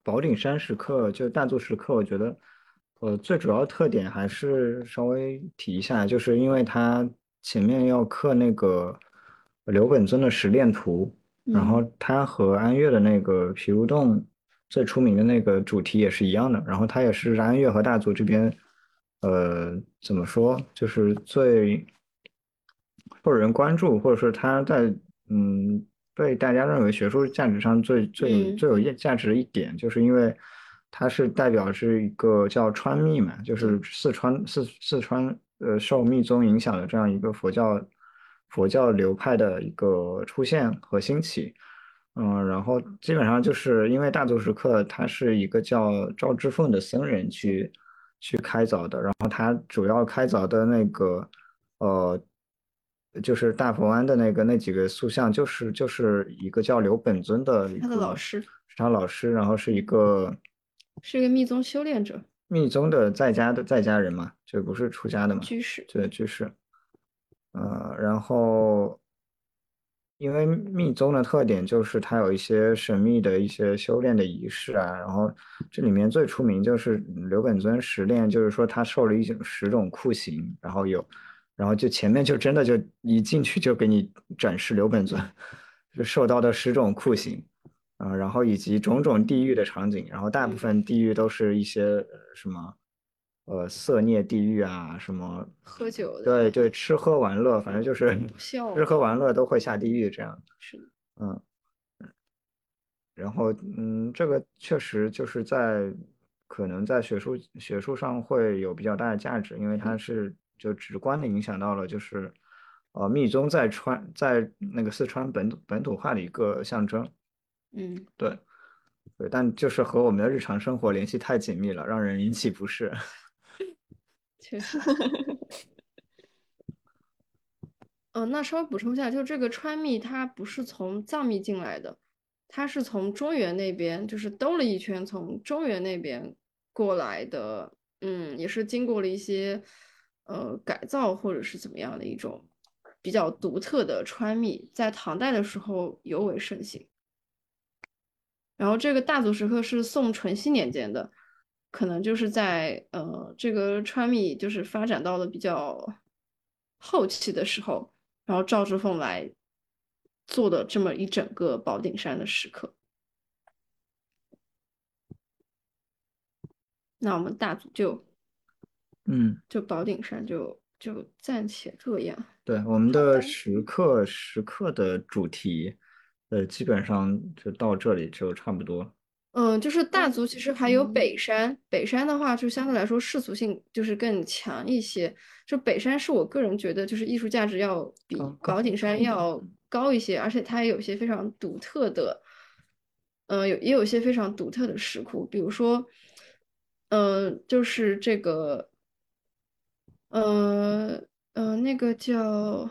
Speaker 4: 宝顶山石刻，就大足石刻，我觉得呃最主要特点还是稍微提一下，就是因为它前面要刻那个刘本尊的十炼图，然后它和安岳的那个皮如洞最出名的那个主题也是一样的，然后它也是安岳和大足这边呃怎么说，就是最受人关注，或者是他在嗯被大家认为学术价值上最最
Speaker 2: 嗯
Speaker 4: 最有价价值的一点，就是因为它是代表是一个叫川密嘛，就是四川四四川呃受密宗影响的这样一个佛教佛教流派的一个出现和兴起。嗯，然后基本上就是因为大足石刻它是一个叫赵之凤的僧人去去开凿的，然后他主要开凿的那个呃就是大佛湾的那个那几个塑像，就是就是一个叫刘本尊的一
Speaker 2: 他的
Speaker 4: 个
Speaker 2: 老师
Speaker 4: 是他老师，然后是一个
Speaker 2: 是一个密宗修炼者
Speaker 4: 密宗的在家的在家人嘛，就不是出家的嘛，
Speaker 2: 居士。
Speaker 4: 对，居士。呃，然后因为密宗的特点就是它有一些神秘的一些修炼的仪式啊，然后这里面最出名就是刘本尊十炼，就是说他受了一种十种酷刑，然后有，然后就前面就真的就一进去就给你展示刘本尊就受到的十种酷刑。啊，然后以及种种地狱的场景，然后大部分地狱都是一些呃什么，呃色孽地狱啊，什么，
Speaker 2: 喝酒的，
Speaker 4: 对对，吃喝玩乐，反正就是吃喝玩乐都会下地狱这样，
Speaker 2: 是的，
Speaker 4: 嗯，然后嗯，这个确实就是在可能在学术学术上会有比较大的价值，因为它是就直观的影响到了就是，呃，密宗在川在那个四川本土本土化的一个象征。
Speaker 2: 嗯，
Speaker 4: 对，对，但就是和我们的日常生活联系太紧密了，让人引起不适。
Speaker 2: 确实。嗯，那稍微补充一下，就这个川蜜它不是从藏密进来的，它是从中原那边，就是兜了一圈，从中原那边过来的。嗯，也是经过了一些呃改造或者是怎么样的一种比较独特的川蜜，在唐代的时候尤为盛行。然后这个大足石刻是宋淳熙年间的，可能就是在呃这个川米就是发展到了比较后期的时候，然后赵之凤来做的这么一整个宝顶山的时刻。那我们大组就
Speaker 4: 嗯，
Speaker 2: 就宝顶山就就暂且这样。
Speaker 4: 对，我们
Speaker 3: 的
Speaker 4: 的时刻时刻的主题，呃，基本上就到这里就差不多。
Speaker 2: 嗯，就是大足其实还有北山，北山的话就相对来说世俗性就是更强一些。就北山是我个人觉得就是艺术价值要比宝顶山要高一些，而且它也有一些非常独特的，嗯，有也有一些非常独特的石窟，比如说，嗯，就是这个，呃呃，那个叫，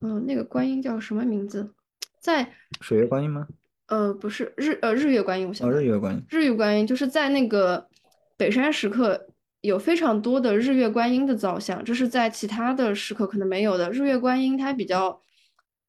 Speaker 2: 嗯，那个观音叫什么名字？在
Speaker 4: 水月观音吗？
Speaker 2: 呃，不是日呃日月观音，我想
Speaker 4: 哦，
Speaker 2: 想
Speaker 4: 日月观音。
Speaker 2: 日月观音就是在那个北山石刻有非常多的日月观音的造像，这是在其他的石刻可能没有的。日月观音它比较，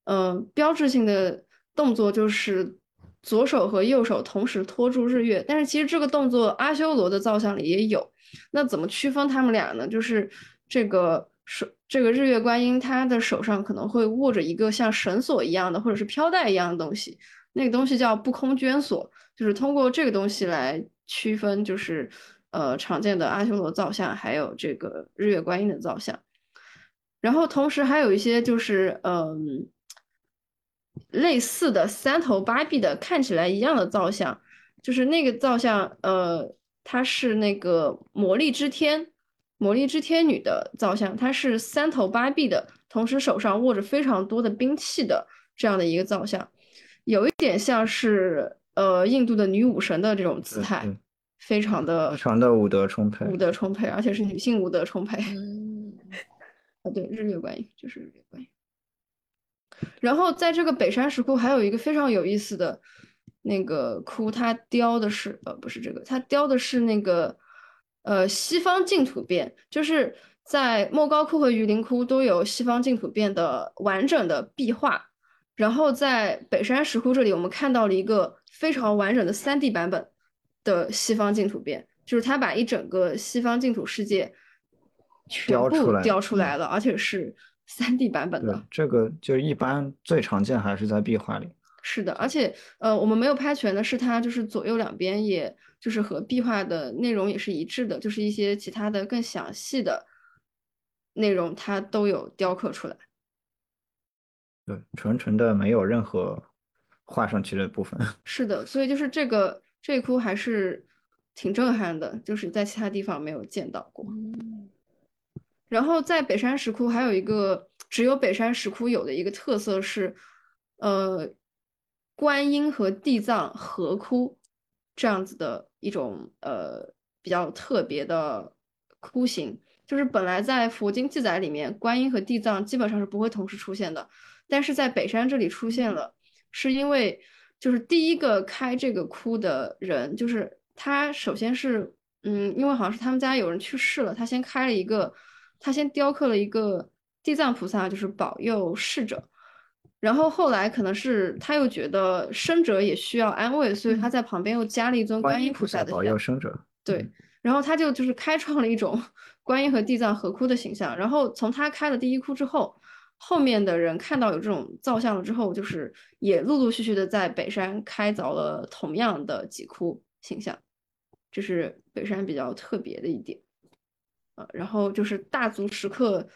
Speaker 2: 呃，标志性的动作就是左手和右手同时托住日月，但是其实这个动作阿修罗的造像里也有。那怎么区分他们俩呢？就是这个手，这个日月观音，他的手上可能会握着一个像绳索一样的，或者是飘带一样的东西，那个东西叫不空捐索，就是通过这个东西来区分，就是呃常见的阿修罗造像，还有这个日月观音的造像。然后同时还有一些就是嗯类似的三头八臂的看起来一样的造像，就是那个造像呃它是那个魔力之天。魔力之天女的造像，它是三头八臂的，同时手上握着非常多的兵器的这样的一个造像，有一点像是呃印度的女武神的这种姿态，非常的
Speaker 4: 非常的武德充沛。
Speaker 2: 武德充沛，而且是女性武德充沛。
Speaker 3: 嗯，
Speaker 2: 啊，对，日月观音就是日月观音。然后在这个北山石窟还有一个非常有意思的那个窟，它雕的是呃不是这个，它雕的是那个呃西方净土变，就是在莫高窟和榆林窟都有西方净土变的完整的壁画，然后在北山石窟这里，我们看到了一个非常完整的 3D 版本的西方净土变，就是它把一整个西方净土世界全部
Speaker 4: 雕出来
Speaker 2: 了，而且是 3D 版本的。，
Speaker 4: 这个就一般最常见还是在壁画里。
Speaker 2: 是的，而且呃，我们没有拍全的是它就是左右两边，也就是和壁画的内容也是一致的，就是一些其他的更详细的内容，它都有雕刻出来。
Speaker 4: 对，纯纯的没有任何画上去的部分。
Speaker 2: 是的，所以就是这个这一窟还是挺震撼的，就是在其他地方没有见到过。然后在北山石窟还有一个只有北山石窟有的一个特色是，呃，观音和地藏合窟这样子的一种呃比较特别的窟形。就是本来在佛经记载里面，观音和地藏基本上是不会同时出现的，但是在北山这里出现了，是因为就是第一个开这个窟的人，就是他首先是嗯，因为好像是他们家有人去世了，他先开了一个，他先雕刻了一个地藏菩萨，就是保佑逝者。然后后来可能是他又觉得生者也需要安慰，所以他在旁边又加了一尊观音菩萨的
Speaker 4: 保佑生者。
Speaker 2: 对，然后他就就是开创了一种 观音和地藏合窟的形象。然后从他开了第一窟之后，后面的人看到有这种造像了之后，就是也陆陆续续的在北山开凿了同样的几窟形象，这是北山比较特别的一点。呃，然后就是大足石刻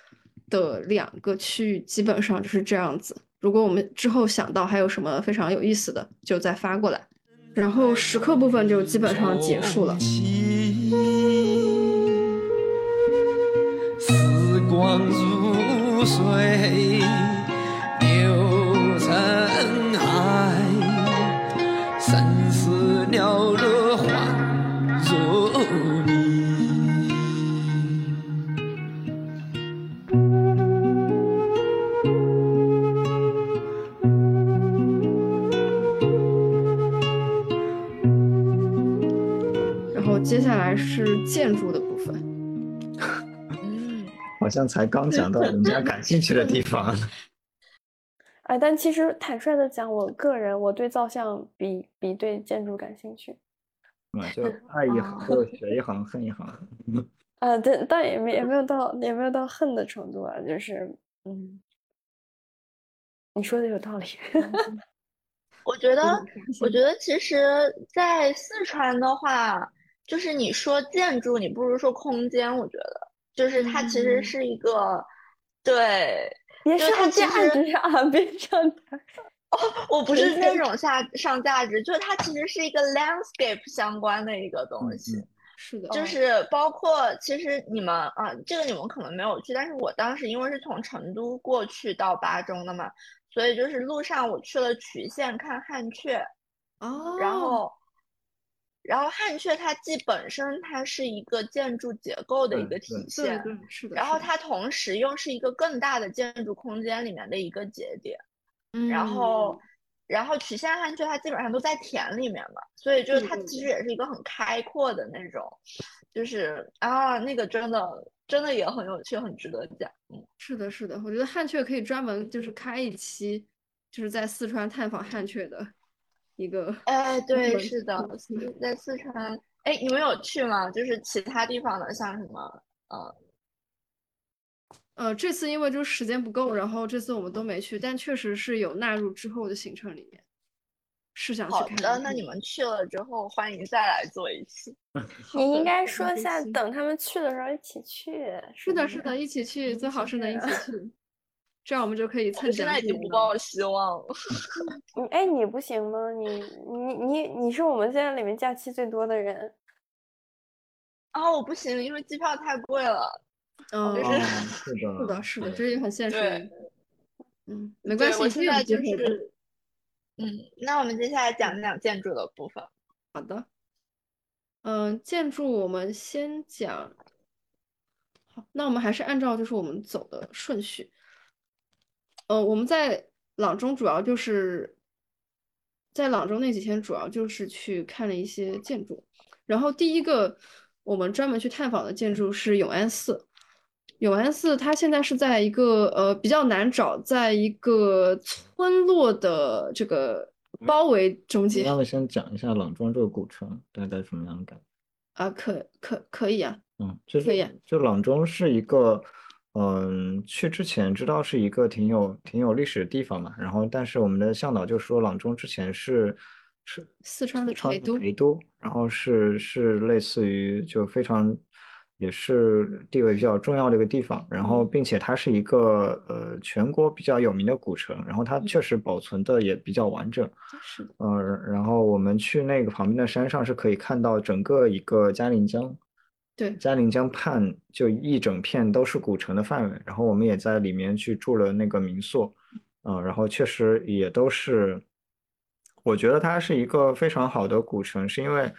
Speaker 2: 的两个区域基本上就是这样子。如果我们之后想到还有什么非常有意思的，就再发过来。然后石刻部分就基本上结束了。
Speaker 5: 时光如水流成海，生死了了恍若迷。
Speaker 2: 然后接下来是建筑的。
Speaker 4: 好像才刚讲到人家感兴趣的地方。
Speaker 1: 哎，但其实坦率的讲，我个人我对造像比比对建筑感兴趣。
Speaker 4: 嗯，就爱一行就 学一行，恨一行。
Speaker 1: 啊，对，但也没也没有到也没有到恨的程度啊，就是嗯，你说的有道理。
Speaker 3: 我觉得，我觉得其实，在四川的话，就是你说建筑，你不如说空间。我觉得，就是它其实是一个，对，
Speaker 1: 别
Speaker 3: 就是它
Speaker 1: 价值啊，别上价 哦。
Speaker 3: 我不是那种下上价值，就是它其实是一个 landscape 相关的一个东西。
Speaker 4: 嗯
Speaker 2: 是的，
Speaker 3: 就是包括其实你们啊，这个你们可能没有去，但是我当时因为是从成都过去到巴中的嘛，所以就是路上我去了渠县看汉阙，
Speaker 2: 哦，
Speaker 3: 然后，然后汉阙它既本身它是一个建筑结构的一个体
Speaker 4: 对对
Speaker 2: 对
Speaker 3: 现，
Speaker 2: 对是的，
Speaker 3: 然后它同时又是一个更大的建筑空间里面的一个节点。然
Speaker 2: 嗯
Speaker 3: 后，然后曲线汉阙它基本上都在田里面嘛，所以就是它其实也是一个很开阔的那种，就是啊，那个真的真的也很有趣，很值得讲。嗯，
Speaker 2: 是的，是的，我觉得汉阙可以专门就是开一期，就是在四川探访汉阙的一个。
Speaker 3: 哎，对，是的，在四川。哎，你们有去吗？就是其他地方的，像什么呃，
Speaker 2: 呃，这次因为就是时间不够，然后这次我们都没去，但确实是有纳入之后的行程里面，是想去
Speaker 3: 好的，
Speaker 2: 看
Speaker 3: 那你们去了之后，欢迎再来做一期。
Speaker 1: 你应该说一下，等他们去的时候一起去。
Speaker 2: 是的，是的，一起去，最好是能一起去，这样我们就可以蹭
Speaker 3: 我现在已经不抱希望了。
Speaker 1: 你哎，你不行吗？你你你你是我们现在里面假期最多的人。
Speaker 3: 啊，我不行，因为机票太贵了。
Speaker 2: 嗯，
Speaker 3: 就是
Speaker 4: 哦，是的，
Speaker 2: 是的，是的，这也很现实的。嗯，没关系，
Speaker 3: 我现在就。是，嗯，那我们接下来讲讲建筑的部分。
Speaker 2: 好的，嗯，建筑我们先讲。好，那我们还是按照就是我们走的顺序。呃，我们在阆中主要就是在阆中那几天，主要就是去看了一些建筑。然后第一个我们专门去探访的建筑是永安寺。永安寺它现在是在一个呃比较难找，在一个村落的这个包围中间。
Speaker 4: 要不先讲一下阆中这个古城大概什么样的感觉？
Speaker 2: 啊，可可可以啊，
Speaker 4: 嗯，就
Speaker 2: 可以啊
Speaker 4: 就阆中是一个，嗯，去之前知道是一个挺有挺有历史的地方嘛，然后但是我们的向导就说阆中之前是是
Speaker 2: 四川的
Speaker 4: 四川
Speaker 2: 陪都
Speaker 4: 陪都，然后是是类似于就非常也是地位比较重要的一个地方，然后
Speaker 2: 嗯
Speaker 4: 并且它是一个呃全国比较有名的古城，然后它确实保存的也比较完整。
Speaker 2: 是的，
Speaker 4: 呃，然后我们去那个旁边的山上是可以看到整个一个嘉陵江，
Speaker 2: 对，
Speaker 4: 嘉陵江畔就一整片都是古城的范围。然后我们也在里面去住了那个民宿，呃，然后确实也都是，我觉得它是一个非常好的古城，是因为，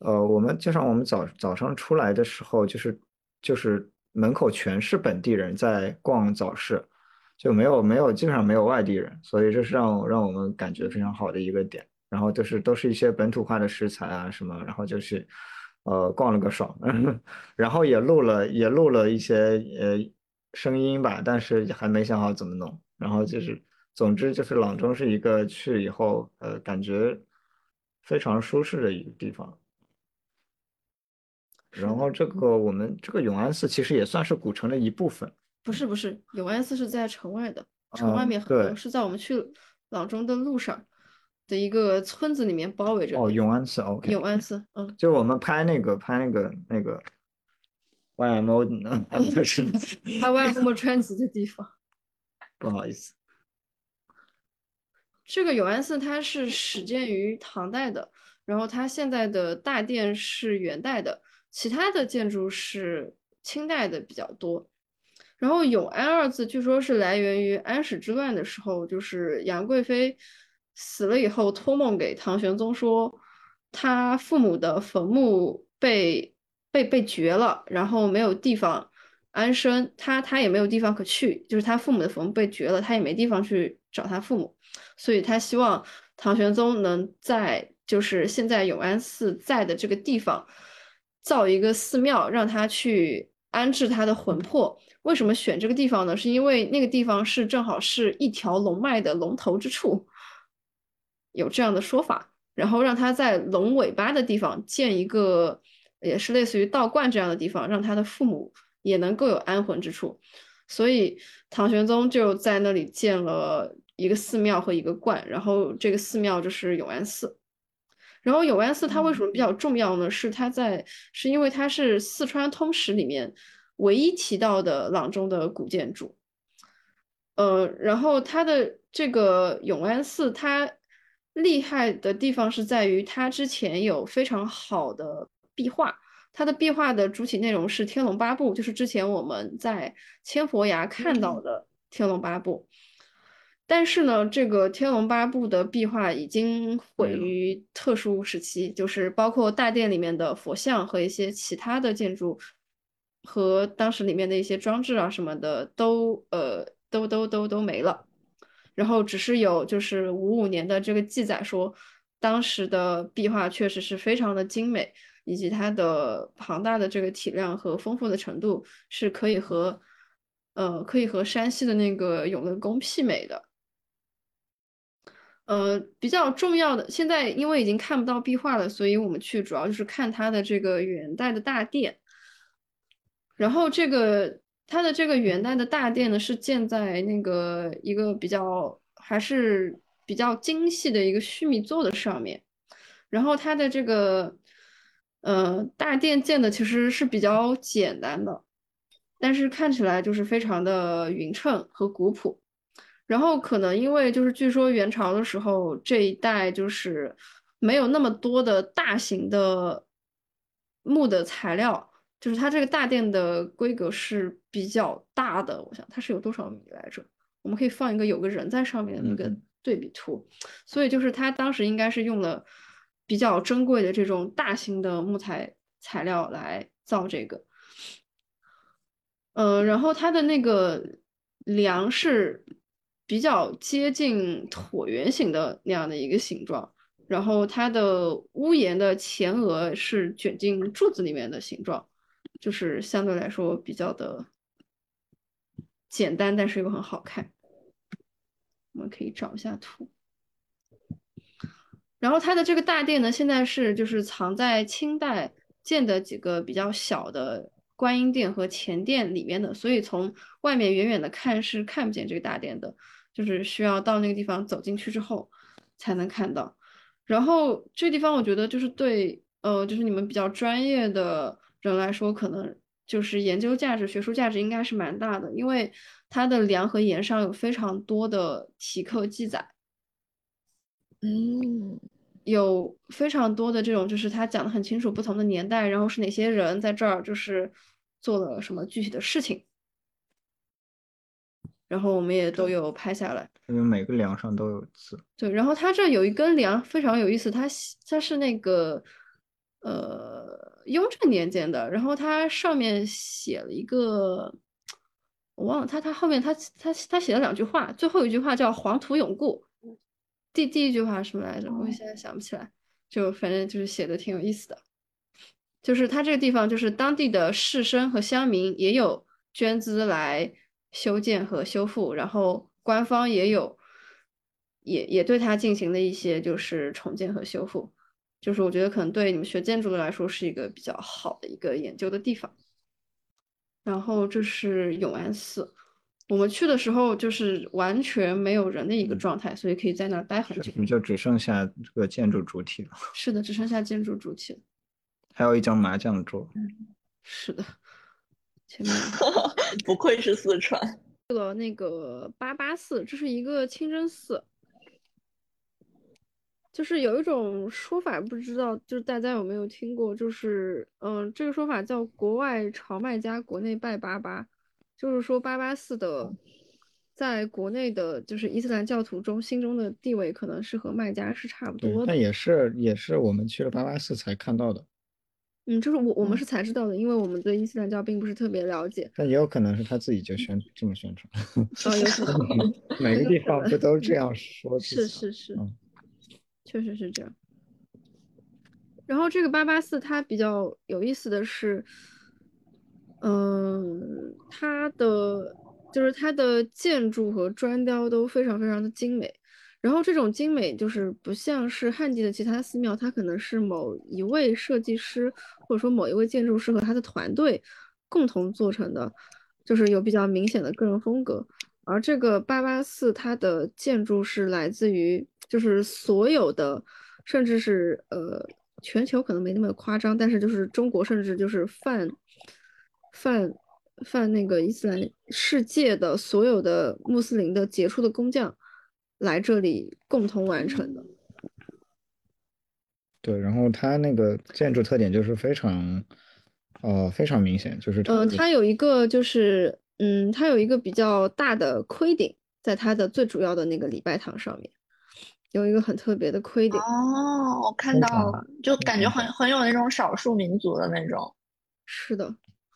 Speaker 4: 呃，我们就像我们早早上出来的时候，就是就是门口全是本地人在逛早市，就没有没有基本上没有外地人，所以这是让让我们感觉非常好的一个点。然后就是都是一些本土化的食材啊什么，然后就是呃逛了个爽，然后也录了也录了一些呃声音吧，但是还没想好怎么弄。然后就是总之就是阆中是一个去以后呃感觉非常舒适的一个地方。然后这个我们这个永安寺其实也算是古城的一部分。
Speaker 2: 不是不是，永安寺是在城外的，城外
Speaker 4: 嗯
Speaker 2: 面很多，
Speaker 4: 对
Speaker 2: 是在我们去阆中的路上的一个村子里面包围着
Speaker 4: 哦，永安寺，OK，
Speaker 2: 永安寺，嗯，
Speaker 4: 就是我们拍那个拍那个那个 YMO 呢，就是
Speaker 2: 拍外公专辑的地方。
Speaker 4: 不好意思，
Speaker 2: 这个永安寺它是始建于唐代的，然后它现在的大殿是元代的，其他的建筑是清代的比较多。然后永安二字据说是来源于安史之乱的时候，就是杨贵妃死了以后托梦给唐玄宗说，他父母的坟墓被被被掘了，然后没有地方安身，他他也没有地方可去，就是他父母的坟被掘了，他也没地方去找他父母，所以他希望唐玄宗能在就是现在永安寺在的这个地方造一个寺庙，让他去安置他的魂魄。为什么选这个地方呢？是因为那个地方是正好是一条龙脉的龙头之处，有这样的说法。然后让他在龙尾巴的地方建一个，也是类似于道观这样的地方，让他的父母也能够有安魂之处。所以唐玄宗就在那里建了一个寺庙和一个观，然后这个寺庙就是永安寺。然后永安寺它为什么比较重要呢？是它在，是因为它是四川通史里面唯一提到的阆中的古建筑。呃，然后它的这个永安寺，它厉害的地方是在于它之前有非常好的壁画，它的壁画的主体内容是《天龙八部》，就是之前我们在千佛崖看到的《天龙八部》。但是呢，这个《天龙八部》的壁画已经毁于特殊时期，就是包括大殿里面的佛像和一些其他的建筑，和当时里面的一些装置啊什么的，都呃都都都都没了。然后只是有就是五五年的这个记载说，当时的壁画确实是非常的精美，以及它的庞大的这个体量和丰富的程度是可以和呃可以和山西的那个永乐宫媲美的。呃，比较重要的，现在因为已经看不到壁画了，所以我们去主要就是看它的这个元代的大殿。然后这个它的这个元代的大殿呢，是建在那个一个比较还是比较精细的一个须弥座的上面。然后它的这个呃大殿建的其实是比较简单的，但是看起来就是非常的匀称和古朴。然后可能因为就是据说元朝的时候这一带就是没有那么多的大型的木的材料，就是它这个大殿的规格是比较大的。我想它是有多少米来着？我们可以放一个有个人在上面的那个
Speaker 4: 嗯
Speaker 2: 对比图。所以就是它当时应该是用了比较珍贵的这种大型的木材材料来造这个。呃，然后它的那个梁是比较接近椭圆形的那样的一个形状，然后它的屋檐的前额是卷进柱子里面的形状，就是相对来说比较的简单，但是又很好看。我们可以找一下图。然后它的这个大殿呢，现在是就是藏在清代建的几个比较小的观音殿和前殿里面的，所以从外面远远的看是看不见这个大殿的，就是需要到那个地方走进去之后才能看到。然后这个地方我觉得就是对呃，就是你们比较专业的人来说，可能就是研究价值、学术价值应该是蛮大的，因为它的梁和檐上有非常多的题刻记载。
Speaker 3: 嗯，
Speaker 2: 有非常多的这种，就是他讲的很清楚不同的年代，然后是哪些人在这儿就是做了什么具体的事情，然后我们也都有拍下来。
Speaker 4: 因为每个梁上都有字。
Speaker 2: 对，然后它这有一根梁非常有意思，它它是那个呃雍正年间的，然后它上面写了一个，我忘了，他他后面他他他写了两句话，最后一句话叫“黄土永固”，第第一句话什么来着？我现在想不起来，就反正就是写的挺有意思的。就是它这个地方，就是当地的士绅和乡民也有捐资来修建和修复，然后官方也有，也也对它进行了一些就是重建和修复。就是我觉得可能对你们学建筑的来说是一个比较好的一个研究的地方。然后这是永安寺，我们去的时候就是完全没有人的一个状态，所以可以在那儿待很久。
Speaker 4: 就只剩下这个建筑主体了。
Speaker 2: 是的，只剩下建筑主体了。
Speaker 4: 还有一张麻将桌。
Speaker 2: 是的，前面
Speaker 3: 不愧是四川。
Speaker 2: 去了那个八八寺，这是一个清真寺。就是有一种说法，不知道就是大家有没有听过，就是嗯，这个说法叫“国外朝卖家，国内拜八八”，就是说八八四的在国内的，就是伊斯兰教徒中心中的地位，可能是和卖家是差不多，的。
Speaker 4: 但也是也是我们去了八八四才看到的，
Speaker 2: 嗯，就是我我们是才知道的，因为我们对伊斯兰教并不是特别了解。
Speaker 4: 但也有可能是他自己就宣这么宣传。
Speaker 2: 啊，有可能
Speaker 4: 每个地方不都这样说？
Speaker 2: 是是是
Speaker 4: 嗯，
Speaker 2: 确实是这样。然后这个八八四它比较有意思的是，嗯，它的就是它的建筑和砖雕都非常非常的精美。然后这种精美就是不像是汉地的其他寺庙，它可能是某一位设计师或者说某一位建筑师和他的团队共同做成的，就是有比较明显的个人风格。而这个八八寺，它的建筑是来自于，就是所有的，甚至是呃，全球可能没那么夸张，但是就是中国，甚至就是泛泛泛那个伊斯兰世界的所有的穆斯林的杰出的工匠来这里共同完成的。
Speaker 4: 对，然后它那个建筑特点就是非常，呃，非常明显，就是
Speaker 2: 嗯、它有一个就是，嗯，它有一个比较大的盔顶，在它的最主要的那个礼拜堂上面，有一个很特别的盔顶。
Speaker 3: 哦，我看到了，就感觉很很有那种少数民族的那种。
Speaker 2: 是的，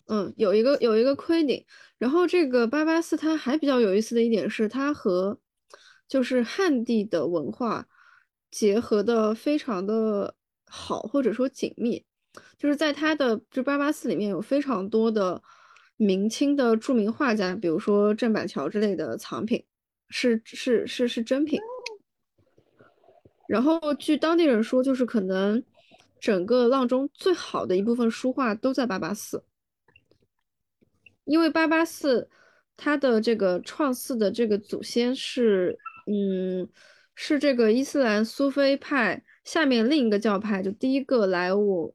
Speaker 2: 嗯，有一个有一个盔顶，然后这个八八四它还比较有意思的一点是，它和就是汉地的文化结合的非常的好，或者说紧密，就是在它的这八八四里面有非常多的明清的著名画家，比如说郑板桥之类的藏品，是是是是真品。然后据当地人说，就是可能整个阆中最好的一部分书画都在八八寺，因为八八寺它的这个创寺的这个祖先是，嗯，是这个伊斯兰苏菲派下面另一个教派，就第一个来我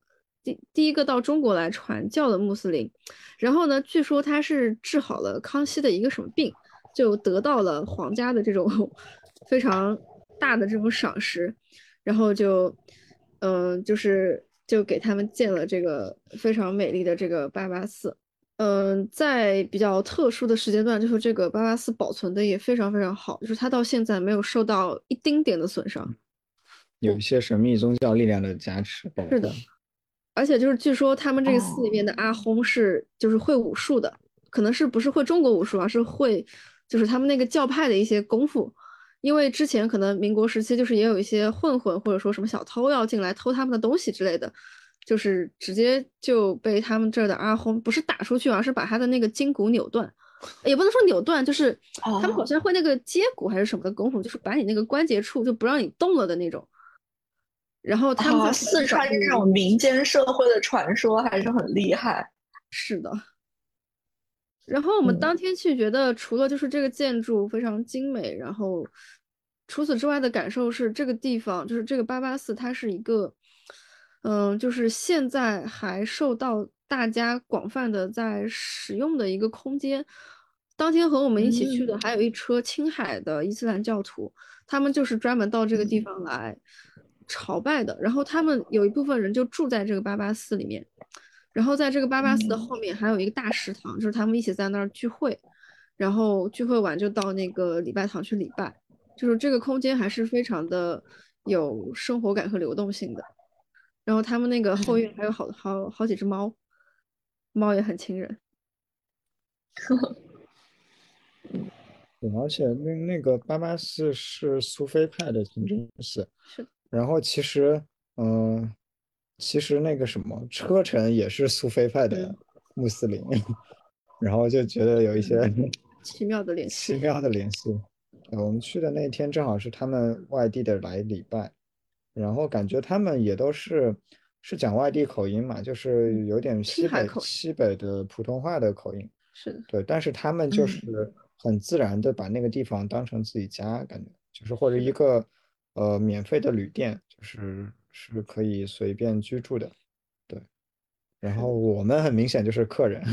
Speaker 2: 第第一个到中国来传教的穆斯林。然后呢，据说他是治好了康熙的一个什么病，就得到了皇家的这种 非常大的这种赏识，然后就，嗯、就是就给他们建了这个非常美丽的这个八八寺。嗯，在比较特殊的时间段，就是这个八八寺保存的也非常非常好，就是它到现在没有受到一丁点的损伤。
Speaker 4: 有一些神秘宗教力量的加持。
Speaker 2: 是的而且就是据说他们这个寺里面的阿訇是就是会武术的，可能是不是会中国武术，而是会就是他们那个教派的一些功夫。因为之前可能民国时期就是也有一些混混或者说什么小偷要进来偷他们的东西之类的，就是直接就被他们这儿的阿訇不是打出去，而是把他的那个筋骨扭断，也不能说扭断，就是他们好
Speaker 3: 哦
Speaker 2: 像会那个接骨还是什么的功夫，就是把你那个关节处就不让你动了的那种。然后他们
Speaker 3: 哦，四川这种民间社会的传说还是很厉害。
Speaker 2: 是的。然后我们
Speaker 3: 嗯
Speaker 2: 当天去，觉得除了就是这个建筑非常精美，然后除此之外的感受是，这个地方就是这个八八寺，它是一个，嗯，就是现在还受到大家广泛的在使用的一个空间。当天和我们一起去的还有一车青海的伊斯兰教徒，他们就是专门到这个地方来朝拜的。然后他们有一部分人就住在这个八八寺里面，然后在这个八八寺的后面还有一个大食堂，就是他们一起在那儿聚会，然后聚会完就到那个礼拜堂去礼拜，就是这个空间还是非常的有生活感和流动性的。然后他们那个后院还有好好好几只猫，猫也很亲人。
Speaker 4: 对 而且那那个巴巴寺是苏菲派的清真寺，
Speaker 2: 是的，
Speaker 4: 然后其实，嗯、其实那个什么车臣也是苏菲派的
Speaker 2: 嗯
Speaker 4: 穆斯林，然后就觉得有一些
Speaker 2: 奇妙的联系。
Speaker 4: 奇妙的联系。呃我们去的那天正好是他们外地的来礼拜，然后感觉他们也都是是讲外地口音嘛，就是有点西北西北的普通话的口音。
Speaker 2: 是的，
Speaker 4: 对，但是他们就
Speaker 3: 嗯
Speaker 4: 是很自然的把那个地方当成自己家，感觉就是或者一个呃免费的旅店，就是是可以随便居住的。对，然后我们很明显就是客人，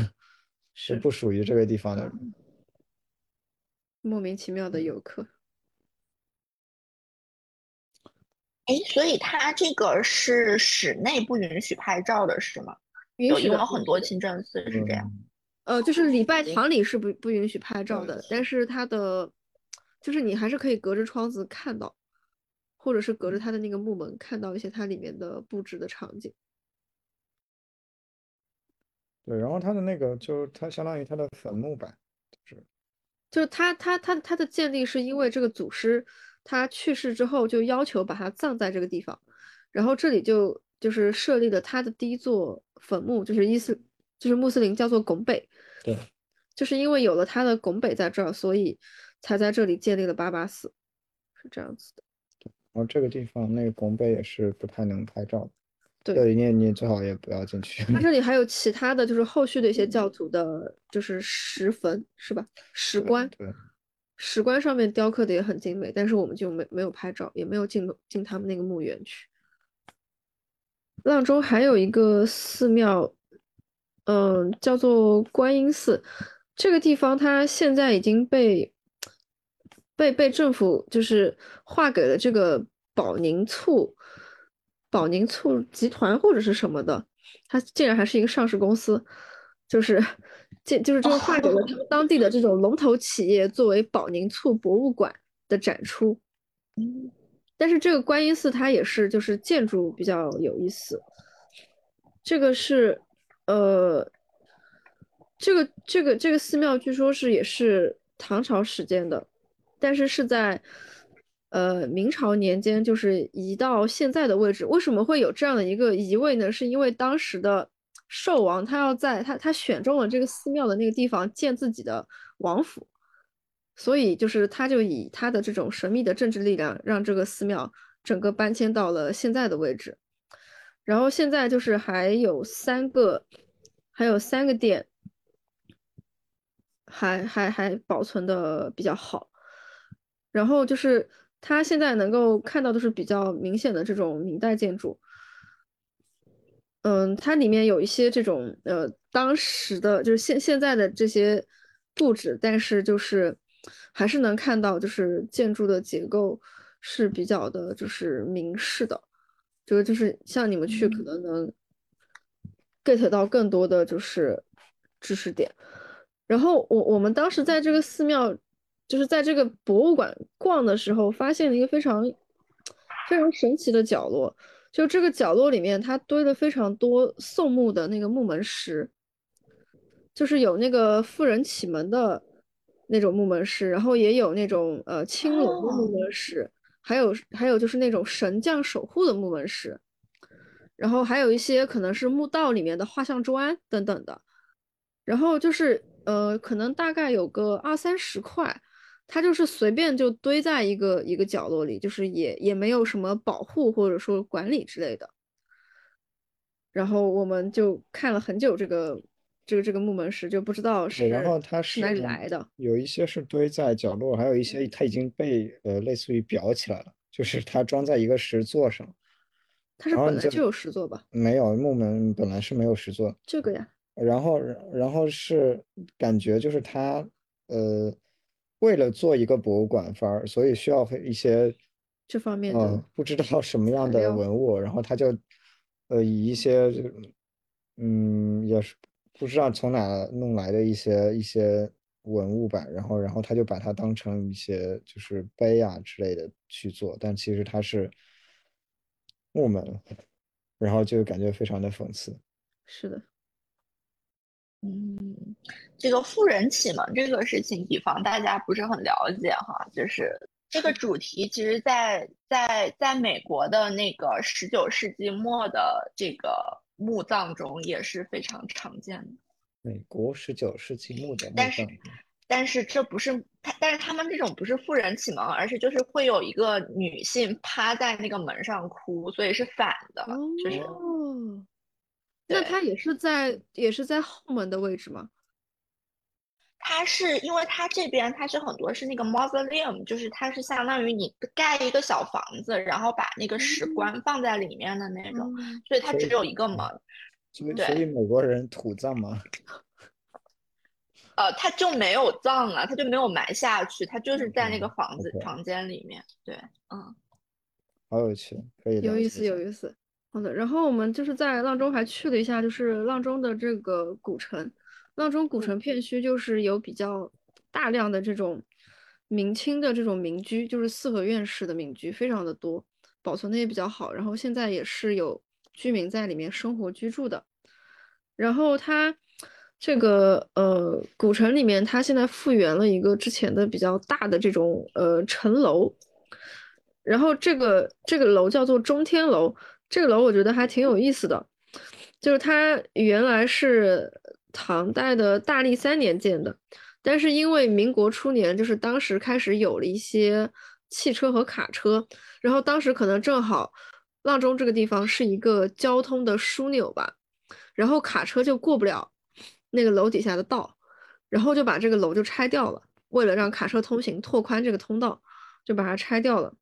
Speaker 4: 是
Speaker 2: 是
Speaker 4: 不属于这个地方的人。
Speaker 2: 莫名其妙的游客。
Speaker 3: 哎，所以它这个是室内不允许拍照的，是吗？
Speaker 2: 允许的
Speaker 3: 有有很多
Speaker 2: 许的
Speaker 3: 清真寺是这样。
Speaker 4: 嗯
Speaker 2: 呃，就是礼拜堂里是不不允许拍照的，但是它的就是你还是可以隔着窗子看到，或者是隔着他的那个木门看到一些它里面的布置的场景。
Speaker 4: 对，然后他的那个就是它相当于他的坟墓吧，就是
Speaker 2: 就是它它它它的建立是因为这个祖师他去世之后就要求把他葬在这个地方，然后这里就就是设立了他的第一座坟墓，就是伊斯就是穆斯林叫做拱北，
Speaker 4: 对，
Speaker 2: 就是因为有了他的拱北在这儿，所以才在这里建立了八八寺，是这样子的。
Speaker 4: 然后这个地方那个拱北也是不太能拍照的，
Speaker 2: 对
Speaker 4: 对，你你最好也不要进去。
Speaker 2: 它 这里还有其他的就是后续的一些教徒的，就是石坟是吧？石棺，
Speaker 4: 对，
Speaker 2: 石棺上面雕刻的也很精美，但是我们就没没有拍照，也没有进进他们那个墓园去。阆中还有一个寺庙，嗯，叫做观音寺。这个地方它现在已经被被被政府就是划给了这个保宁醋保宁醋集团或者是什么的，它竟然还是一个上市公司，就是这就是这个划给了他们当地的这种龙头企业作为保宁醋博物馆的展出。但是这个观音寺它也是就是建筑比较有意思，这个是呃，这个这个这个寺庙据说是也是唐朝始建的，但是是在呃明朝年间就是移到现在的位置。为什么会有这样的一个移位呢？是因为当时的寿王他要在他他选中了这个寺庙的那个地方建自己的王府。所以就是他就以他的这种神秘的政治力量，让这个寺庙整个搬迁到了现在的位置。然后现在就是还有三个，还有三个殿，还还还保存的比较好。然后就是它现在能够看到的是比较明显的这种明代建筑。嗯，它里面有一些这种呃当时的就是现现在的这些布置，但是就是还是能看到就是建筑的结构是比较的就是明式的，就是就是像你们去可能能 get 到更多的就是知识点。然后我我们当时在这个寺庙，就是在这个博物馆逛的时候，发现了一个非常非常神奇的角落。就这个角落里面，它堆了非常多宋墓的那个木门石，就是有那个妇人启门的那种木门石，然后也有那种呃青龙的木门石，还有还有就是那种神将守护的木门石，然后还有一些可能是墓道里面的画像砖等等的，然后就是呃可能大概有个二三十块。它就是随便就堆在一个一个角落里，就是也也没有什么保护或者说管理之类的。然后我们就看了很久这个这个这个木门石，就不知道是，
Speaker 4: 然后它
Speaker 2: 是哪里来的。
Speaker 4: 有一些是堆在角落，还有一些它已经被呃类似于裱起来了，就是它装在一个石座上。
Speaker 2: 它是本来就有石座吧？
Speaker 4: 没有木门本来是没有石座，
Speaker 2: 这个呀，
Speaker 4: 然后然后是感觉就是它呃为了做一个博物馆，范儿所以需要一些
Speaker 2: 这方面
Speaker 4: 呃
Speaker 2: 的
Speaker 4: 不知道什么样的文物，然后他就呃以一些这个嗯也是不知道从哪弄来的一些一些文物吧，然后然后他就把它当成一些就是碑啊之类的去做，但其实它是木门。然后就感觉非常的讽刺。
Speaker 2: 是的，
Speaker 3: 嗯，这个富人启蒙这个事情，以防大家不是很了解哈，就是这个主题，其实在在在美国的那个十九世纪末的这个墓葬中也是非常常见的。
Speaker 4: 美国十九世纪末的墓
Speaker 3: 但是，但是这不是他，但是他们这种不是富人启蒙，而是就是会有一个女性趴在那个门上哭，所以是反的，就是
Speaker 2: 哦，那
Speaker 3: 对
Speaker 2: 它也是在也是在后门的位置吗？
Speaker 3: 它是因为它这边它是很多是那个 mausoleum，就是它是相当于你盖一个小房子，然后把那个石棺放在里面的那种，
Speaker 2: 嗯
Speaker 3: 所以它只有一个门。
Speaker 4: 所以所以美国人土葬吗，
Speaker 3: 呃，它就没有葬啊，他就没有埋下去，他就是在那个
Speaker 4: 嗯
Speaker 3: 房子房间里面。对，嗯，
Speaker 4: 好有趣，可以
Speaker 2: 有意思，有意思。好的，然后我们就是在阆中还去了一下，就是阆中的这个古城。阆中古城片区就是有比较大量的这种明清的这种民居，就是四合院式的民居，非常的多，保存的也比较好。然后现在也是有居民在里面生活居住的。然后它这个呃古城里面，它现在复原了一个之前的比较大的这种呃城楼，然后这个这个楼叫做中天楼，这个楼我觉得还挺有意思的，就是它原来是唐代的大历三年建的，但是因为民国初年，就是当时开始有了一些汽车和卡车，然后当时可能正好阆中这个地方是一个交通的枢纽吧，然后卡车就过不了那个楼底下的道，然后就把这个楼就拆掉了，为了让卡车通行，拓宽这个通道，就把它拆掉了。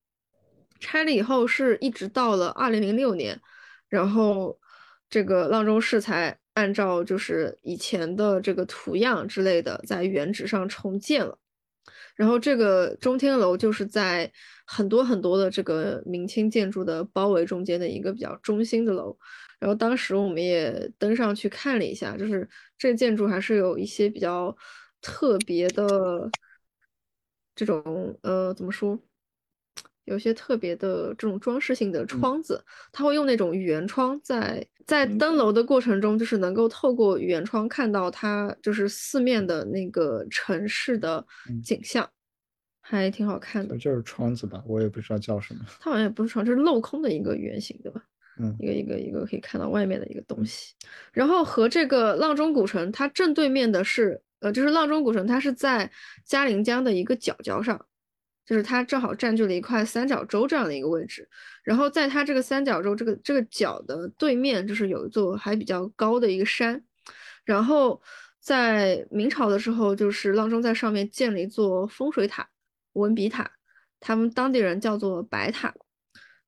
Speaker 2: 拆了以后是一直到了二零零六年，然后这个阆中市才按照就是以前的这个图样之类的，在原址上重建了。然后这个中天楼就是在很多很多的这个明清建筑的包围中间的一个比较中心的楼。然后当时我们也登上去看了一下，就是这建筑还是有一些比较特别的这种呃怎么说？有些特别的这种装饰性的窗子，它会用那种圆窗在，在登楼的过程中，就是能够透过圆窗看到它就是四面的那个城市的
Speaker 4: 嗯
Speaker 2: 景象，还挺好看的
Speaker 4: 就。就是窗子吧，我也不知道叫什么。
Speaker 2: 它好像也不是窗，就是镂空的一个圆形，对吧？
Speaker 4: 嗯
Speaker 2: 一个一个一个可以看到外面的一个东西。然后和这个阆中古城，它正对面的是，呃，就是阆中古城，它是在嘉陵江的一个角角上，就是它正好占据了一块三角洲这样的一个位置。然后在它这个三角洲这个这个角的对面，就是有一座还比较高的一个山。然后在明朝的时候，就是阆中在上面建了一座风水塔、文笔塔，他们当地人叫做白塔。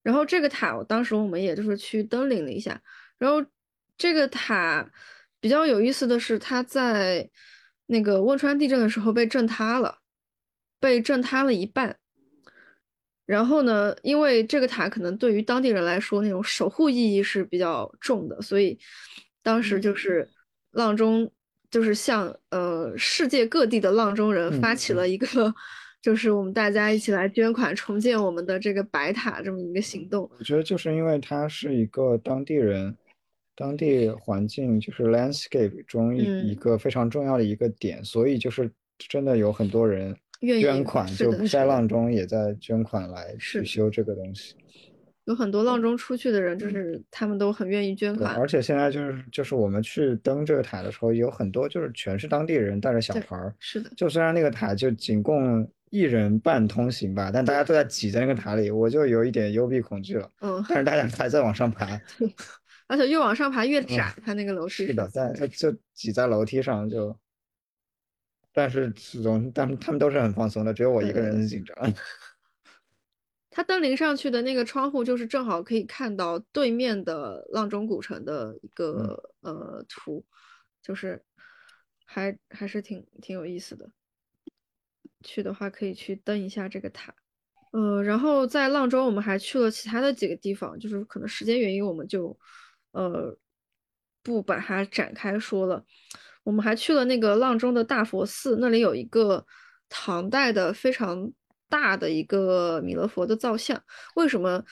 Speaker 2: 然后这个塔，我当时我们也就是去登临了一下。然后这个塔比较有意思的是，它在那个汶川地震的时候被震塌了，被震塌了一半。然后呢，因为这个塔可能对于当地人来说，那种守护意义是比较重的，所以当时就是阆中就是向呃世界各地的阆中人发起了一个，就是我们大家一起来捐款重建我们的这个白塔这么一个行动。
Speaker 4: 我觉得就是因为它是一个当地人，当地环境就是 landscape 中一
Speaker 2: 嗯
Speaker 4: 一个非常重要的一个点，所以就是真的有很多人捐款，就在
Speaker 2: 的是的
Speaker 4: 阆中也在捐款来去修这个东西。
Speaker 2: 有很多浪中出去的人，就是他们都很愿意捐，款。
Speaker 4: 而且现在就是就是我们去登这个塔的时候，有很多就是全是当地人带着小
Speaker 2: 对
Speaker 4: 孩儿，
Speaker 2: 是的，
Speaker 4: 就虽然那个塔就仅供一人半通行吧，但大家都在挤在那个塔里，我就有一点幽闭恐惧了。
Speaker 2: 嗯，
Speaker 4: 但是大家还在往上爬，
Speaker 2: 而且越往上爬越窄，它那个楼梯
Speaker 4: 是的，但呃就挤在楼梯上就，但是始终他们他们都是很放松的，只有我一个人是紧张。
Speaker 2: 他登临上去的那个窗户，就是正好可以看到对面的阆中古城的一个、呃图，就是还还是挺挺有意思的。去的话可以去登一下这个塔。呃，然后在阆中我们还去了其他的几个地方，就是可能时间原因我们就呃不把它展开说了。我们还去了那个阆中的大佛寺，那里有一个唐代的非常大的一个弥勒佛的造像。为什么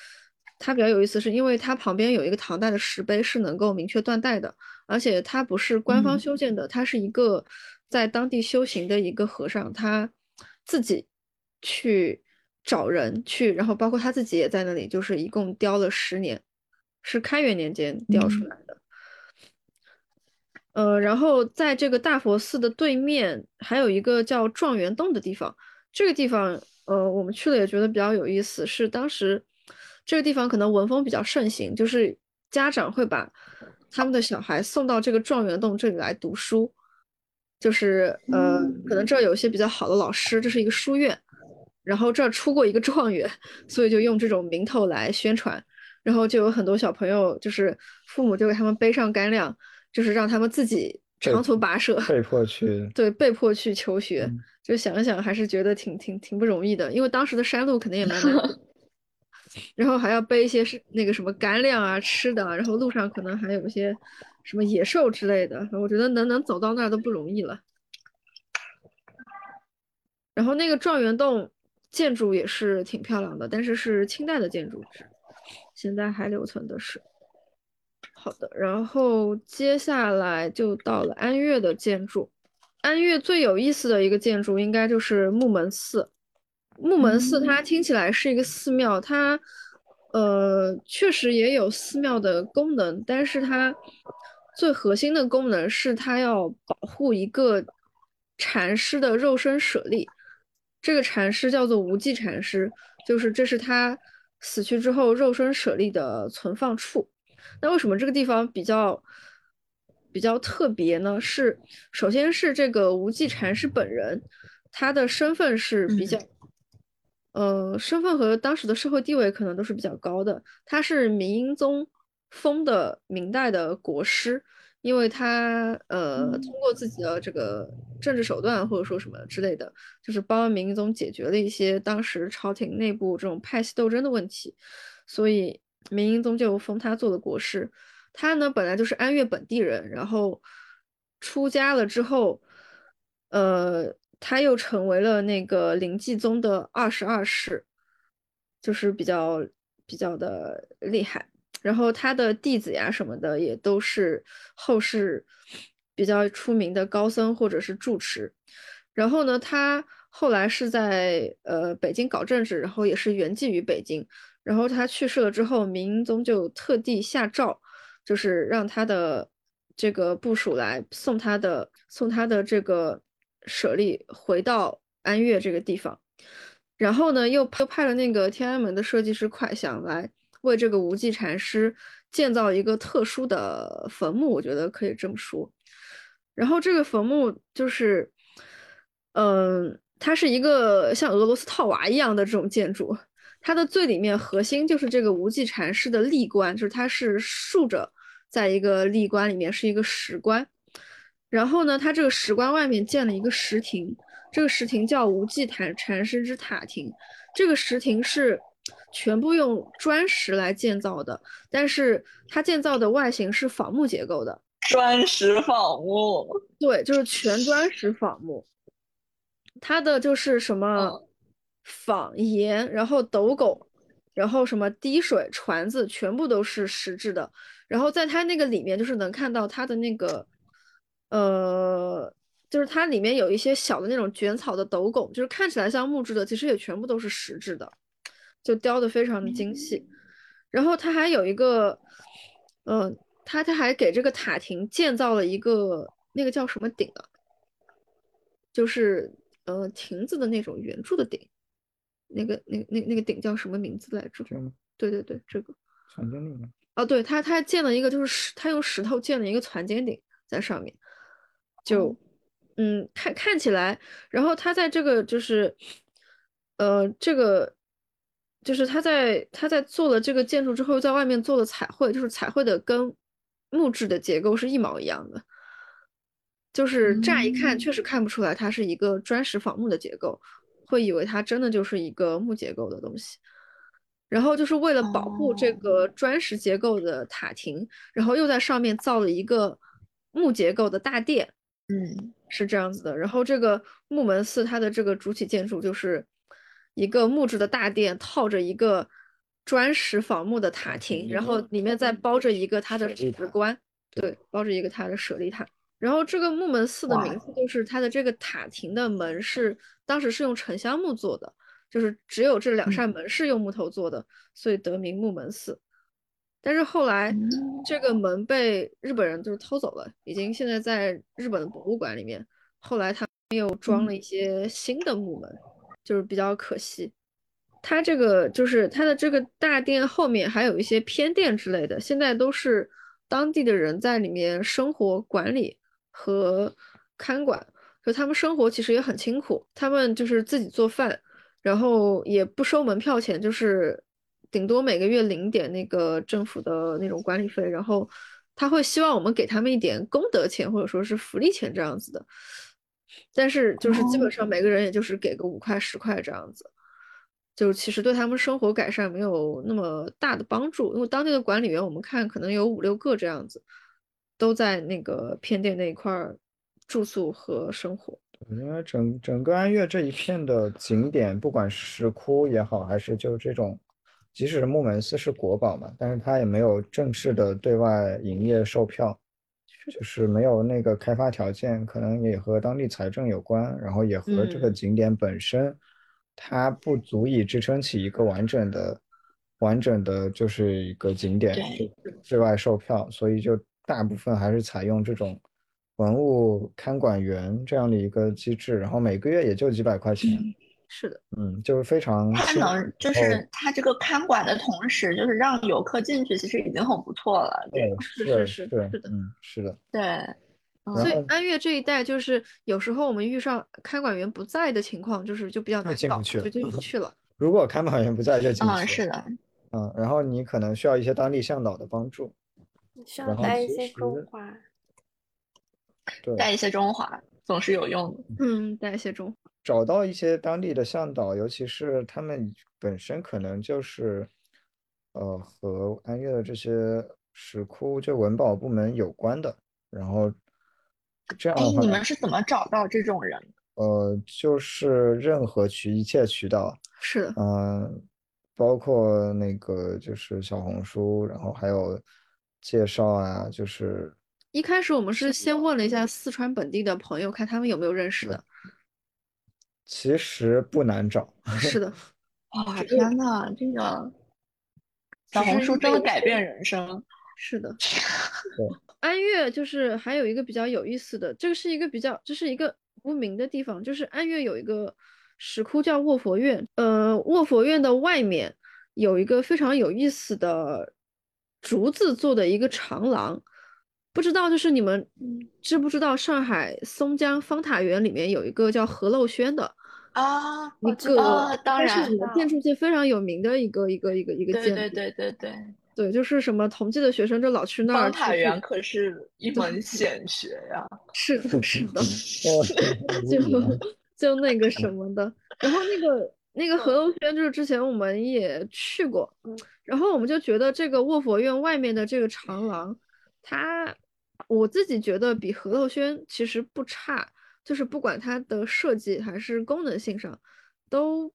Speaker 2: 它比较有意思，是因为它旁边有一个唐代的石碑是能够明确断代的，而且它不是官方
Speaker 3: 嗯
Speaker 2: 修建的，它是一个在当地修行的一个和尚，他自己去找人去，然后包括他自己也在那里，就是一共雕了十年，是开元年间雕出
Speaker 3: 嗯
Speaker 2: 来的。呃，然后在这个大佛寺的对面还有一个叫状元洞的地方，这个地方，呃，我们去了也觉得比较有意思，是当时这个地方可能文风比较盛行，就是家长会把他们的小孩送到这个状元洞这里来读书，就是呃，可能这儿有一些比较好的老师，这是一个书院，然后这儿出过一个状元，所以就用这种名头来宣传，然后就有很多小朋友，就是父母就给他们背上干粮，就是让他们自己长途跋涉，
Speaker 4: 被迫去，
Speaker 2: 对，被迫去求学，
Speaker 4: 嗯
Speaker 2: 就想一想还是觉得挺挺挺不容易的，因为当时的山路肯定也蛮难的，然后还要背一些是那个什么干粮啊、吃的啊，然后路上可能还有一些什么野兽之类的，我觉得能能走到那儿都不容易了。然后那个状元洞建筑也是挺漂亮的，但是是清代的建筑质，现在还留存的是。好的，然后接下来就到了安岳的建筑。安岳最有意思的一个建筑应该就是木门寺。木门寺它听起来是一个寺庙，它呃确实也有寺庙的功能，但是它最核心的功能是它要保护一个禅师的肉身舍利。这个禅师叫做无忌禅师，就是这是他死去之后肉身舍利的存放处。那为什么这个地方比较比较特别呢？是首先是这个无忌禅师本人，他的身份是比较，呃，身份和当时的社会地位可能都是比较高的。他是明英宗封的明代的国师，因为他呃通过自己的这个政治手段或者说什么之类的，就是帮明英宗解决了一些当时朝廷内部这种派系斗争的问题，所以明英宗就封他做了国师。他呢本来就是安岳本地人，然后出家了之后，呃，他又成为了那个临济宗的二十二世，就是比较比较的厉害。然后他的弟子呀什么的也都是后世比较出名的高僧或者是住持。然后呢，他后来是在呃北京搞政治，然后也是圆寂于北京。然后他去世了之后，明宗就特地下诏，就是让他的这个部属来送他的送他的这个舍利回到安岳这个地方。然后呢，又又派了那个天安门的设计师蒯想来为这个无忌禅师建造一个特殊的坟墓，我觉得可以这么说。然后这个坟墓就是，嗯，它是一个像俄罗斯套娃一样的这种建筑。它的最里面核心就是这个无忌禅师的立观，就是它是竖着在一个立观里面，是一个石棺。然后呢，它这个石棺外面建了一个石亭，这个石亭叫无忌禅禅师之塔亭。这个石亭是全部用砖石来建造的，但是它建造的外形是仿木结构的。
Speaker 3: 砖石仿木，
Speaker 2: 对，就是全砖石仿木。它的就是什么
Speaker 3: 嗯
Speaker 2: 坊檐，然后斗拱，然后什么滴水船子，全部都是石质的。然后在它那个里面，就是能看到它的那个，呃，就是它里面有一些小的那种卷草的斗拱，就是看起来像木质的，其实也全部都是石质的，就雕的非常的精细。然后它还有一个，嗯、它它还给这个塔亭建造了一个那个叫什么顶啊？就是呃亭子的那种圆柱的顶，那个那个那那个顶叫什么名字来着？对对对，这个
Speaker 4: 传经历吗？
Speaker 2: 哦，对他他建了一个就是石，他用石头建了一个攒尖顶在上面，就嗯看看起来，然后他在这个就是呃这个就是他在他在做了这个建筑之后，在外面做了彩绘，就是彩绘的跟木质的结构是一毛一样的。就是乍一看确实看不出来它是一个砖石仿木的结构，会以为它真的就是一个木结构的东西。然后就是为了保护这个砖石结构的塔亭，然后又在上面造了一个木结构的大殿，
Speaker 3: 嗯，
Speaker 2: 是这样子的。然后这个木门寺它的这个主体建筑就是一个木质的大殿，套着一个砖石仿木的塔亭，然后里面再包着一个它的石棺，对，包着一个它的舍利塔。然后这个木门寺的名字就是它的这个塔亭的门是当时是用沉香木做的，就是只有这两扇门是用木头做的，所以得名木门寺。但是后来这个门被日本人就是偷走了，已经现在在日本的博物馆里面。后来他们又装了一些新的木门，就是比较可惜。它这个就是它的这个大殿后面还有一些偏殿之类的，现在都是当地的人在里面生活管理和看管。就他们生活其实也很清苦，他们就是自己做饭，然后也不收门票钱，就是。顶多每个月领点那个政府的那种管理费，然后他会希望我们给他们一点功德钱或者说是福利钱这样子的，但是就是基本上每个人也就是给个五块十块这样子，就其实对他们生活改善没有那么大的帮助，因为当地的管理员我们看可能有五六个这样子，都在那个偏店那一块住宿和生活。
Speaker 4: 因为整整个安岳这一片的景点，不管石窟也好，还是就这种。即使是木门寺是国宝嘛，但是它也没有正式的对外营业售票，就是没有那个开发条件，可能也和当地财政有关，然后也和这个景点本身，它不足以支撑起一个完整的、完整的，就是一个景点对外售票，所以就大部分还是采用这种文物看管员这样的一个机制，然后每个月也就几百块钱。
Speaker 2: 是的，
Speaker 4: 嗯，就是非常，
Speaker 3: 他能就是他这个看管的同时，就是让游客进去，其实已经很不错了。
Speaker 4: 对，
Speaker 2: 是是是
Speaker 4: 是
Speaker 2: 是的，
Speaker 4: 嗯，是的，
Speaker 3: 对。
Speaker 2: 所以安岳这一带，就是有时候我们遇上看管员不在的情况，就是就比较难搞，就进不去了。
Speaker 4: 如果看管员不在，就进不去。
Speaker 3: 嗯，是的，
Speaker 4: 嗯，然后你可能需要一些当地向导的帮助，
Speaker 1: 需要带一些中华，
Speaker 3: 带一些中华总是有用的。
Speaker 2: 嗯，带一些中华。
Speaker 4: 找到一些当地的向导，尤其是他们本身可能就是，呃，和安岳的这些石窟就文保部门有关的，然后这样的话，
Speaker 3: 你们是怎么找到这种人？
Speaker 4: 呃，就是任何渠一切渠道，
Speaker 2: 是的，
Speaker 4: 嗯，包括那个就是小红书，然后还有介绍啊，就是
Speaker 2: 一开始我们是先问了一下四川本地的朋友，看他们有没有认识的。
Speaker 4: 其实不难找，
Speaker 2: 是的，
Speaker 3: 哇天呐，这个小红书真的改变人生，
Speaker 2: 是的。安岳就是还有一个比较有意思的，这个是一个比较，这是一个无名的地方，就是安岳有一个石窟叫卧佛院，呃，卧佛院的外面有一个非常有意思的竹子做的一个长廊。不知道，就是你们知不知道上海松江方塔园里面有一个叫何陋轩的
Speaker 3: 啊，
Speaker 2: 一个
Speaker 3: 当然
Speaker 2: 建筑界非常有名的一个一个一个一个建筑，
Speaker 3: 对对对对对
Speaker 2: 对，就是什么同济的学生就老去那儿。
Speaker 3: 方塔园可是一门显学呀，
Speaker 2: 是的，是的，就 就那个什么的，然后那个那个何陋轩就是之前我们也去过，然后我们就觉得这个卧佛院外面的这个长廊，它。我自己觉得比和乐轩其实不差，就是不管它的设计还是功能性上，都，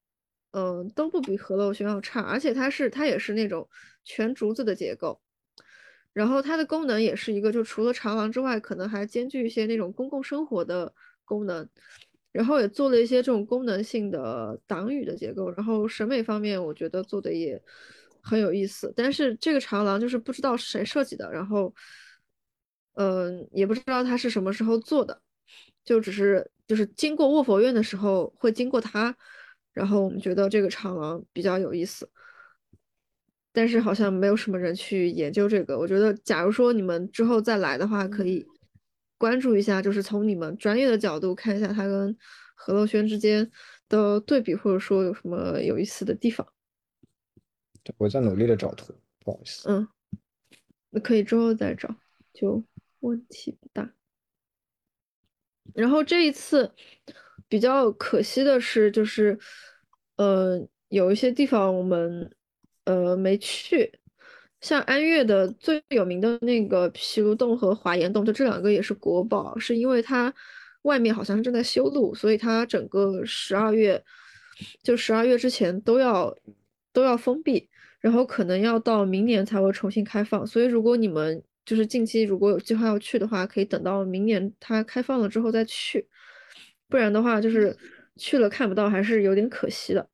Speaker 2: 嗯，都不比和乐轩要差。而且它是它也是那种全竹子的结构，然后它的功能也是一个，就除了长廊之外，可能还兼具一些那种公共生活的功能，然后也做了一些这种功能性的挡雨的结构，然后审美方面我觉得做的也很有意思。但是这个长廊就是不知道是谁设计的，然后。嗯，也不知道他是什么时候做的，就只是就是经过卧佛院的时候会经过它，然后我们觉得这个长廊比较有意思，但是好像没有什么人去研究这个。我觉得，假如说你们之后再来的话，可以关注一下，就是从你们专业的角度看一下它跟何乐轩之间的对比，或者说有什么有意思的地方。
Speaker 4: 我在努力的找图，不好意思。
Speaker 2: 嗯，那可以之后再找，就。问题不大。然后这一次比较可惜的是，就是，呃，有一些地方我们呃没去，像安岳的最有名的那个皮卢洞和华严洞，就这两个也是国宝，是因为它外面好像是正在修路，所以它整个十二月就十二月之前都要都要封闭。然后可能要到明年才会重新开放。所以如果你们就是近期如果有计划要去的话，可以等到明年它开放了之后再去，不然的话就是去了看不到，还是有点可惜的。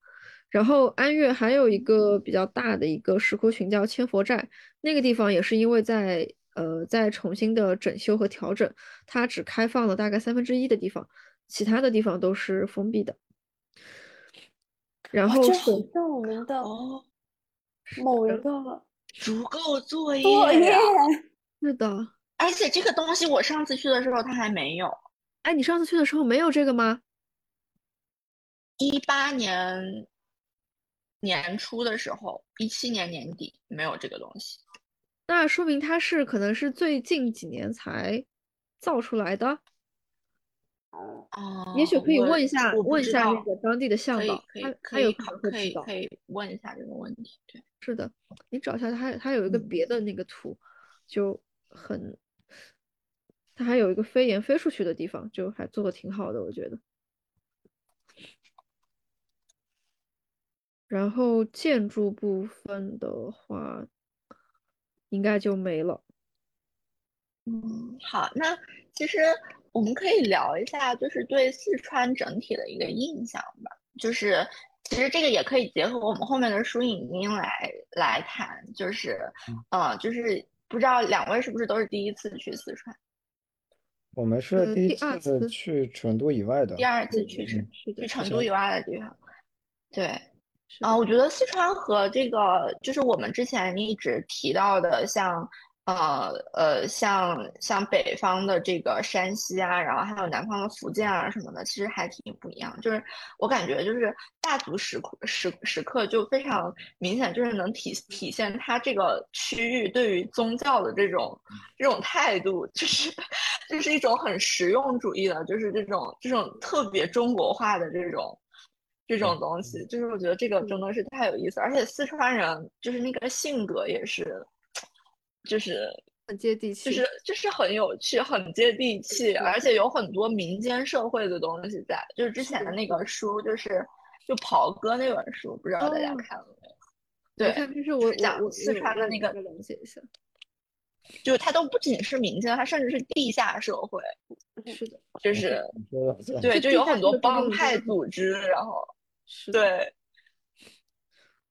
Speaker 2: 然后安岳还有一个比较大的一个石窟群叫千佛寨，那个地方也是因为在呃在重新的整修和调整，它只开放了大概三分之一的地方，其他的地方都是封闭的。然后是
Speaker 6: 这很像我们的
Speaker 3: 哦，
Speaker 6: 某一个
Speaker 3: 足够作业
Speaker 6: 作业。
Speaker 2: 是的，
Speaker 3: 而且这个东西我上次去的时候它还没有，
Speaker 2: 哎，你上次去的时候没有这个吗？
Speaker 3: 一八年年初的时候，一七年年底没有这个东西。
Speaker 2: 那说明它是可能是最近几年才造出来的。
Speaker 3: 哦，
Speaker 2: 也许可以问一下
Speaker 3: 我
Speaker 2: 问一下那个当地的向导他他有可能会知道
Speaker 3: 可以可以问一下这个问题。对，
Speaker 2: 是的，你找一下他，他有一个
Speaker 3: 嗯
Speaker 2: 别的那个图，就很，他还有一个飞檐飞出去的地方，就还做的挺好的，我觉得。然后建筑部分的话，应该就没了。
Speaker 3: 嗯，好，那其实我们可以聊一下，就是对四川整体的一个印象吧。就是其实这个也可以结合我们后面的书影音来来谈，就是呃，就是不知道两位是不是都是第一次去四川，
Speaker 4: 我们是
Speaker 2: 呃
Speaker 4: 第一次
Speaker 2: 次
Speaker 4: 去成都以外的，
Speaker 3: 第二次
Speaker 2: 嗯
Speaker 3: 去成
Speaker 4: 嗯，
Speaker 3: 去成都以外的地方。对，啊，我觉得四川和这个就是我们之前一直提到的像，呃呃，像像北方的这个山西啊，然后还有南方的福建啊什么的，其实还挺不一样。就是我感觉就是大足石窟石石刻就非常明显，就是能体体现它这个区域对于宗教的这种这种态度，就是就是一种很实用主义的，就是这种这种特别中国化的这种。这种东西，就是我觉得这个真的是太有意思，而且四川人就是那个性格也是，就是
Speaker 2: 很接地气。
Speaker 3: 就是就是很有趣，很接地气，而且有很多民间社会的东西在。就是之前的那个书，就是就袍哥那本书，不知道大家
Speaker 2: 哦
Speaker 3: 看了没有？
Speaker 2: 我
Speaker 3: 对，
Speaker 2: 就是我
Speaker 3: 讲四川的那个
Speaker 2: 我大概了解一下。
Speaker 3: 就是它都不仅是民间，它甚至是地下社会，
Speaker 2: 是的，
Speaker 3: 就是
Speaker 4: 对
Speaker 3: 对，就有很多帮派组织，然后。对，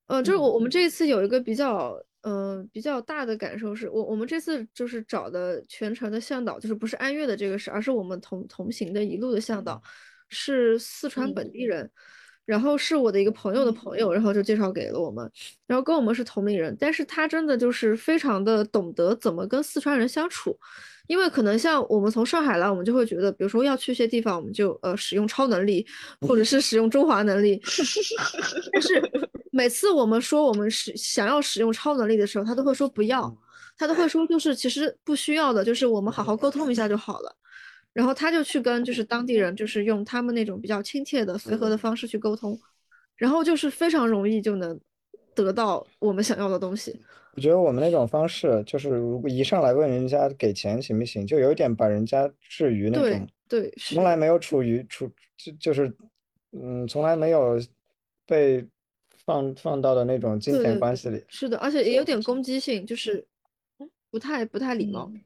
Speaker 2: 呃，就是我我们
Speaker 3: 嗯
Speaker 2: 这一次有一个比较呃比较大的感受是，我我们这次就是找的全程的向导，就是不是安岳的这个是，而是我们同同行的一路的向导，是四川本地人，然后是我的一个朋友的朋友，然后就介绍给了我们，然后跟我们是同龄人，但是他真的就是非常的懂得怎么跟四川人相处。因为可能像我们从上海来，我们就会觉得，比如说要去一些地方，我们就呃使用超能力，或者是使用中华能力。但 是每次我们说我们使想要使用超能力的时候，他都会说不要，他都会说就是其实不需要的，就是我们好好沟通一下就好了。然后他就去跟就是当地人，就是用他们那种比较亲切的随和的方式去沟通，然后就是非常容易就能得到我们想要的东西。
Speaker 4: 我觉得我们那种方式，就是如果一上来问人家给钱行不行，就有一点把人家置于那种
Speaker 2: 对，是
Speaker 4: 从来没有处于处就就是嗯，从来没有被放放到的那种金钱关系里。
Speaker 2: 是的，而且也有点攻击性，就是不太不太礼貌。
Speaker 3: 嗯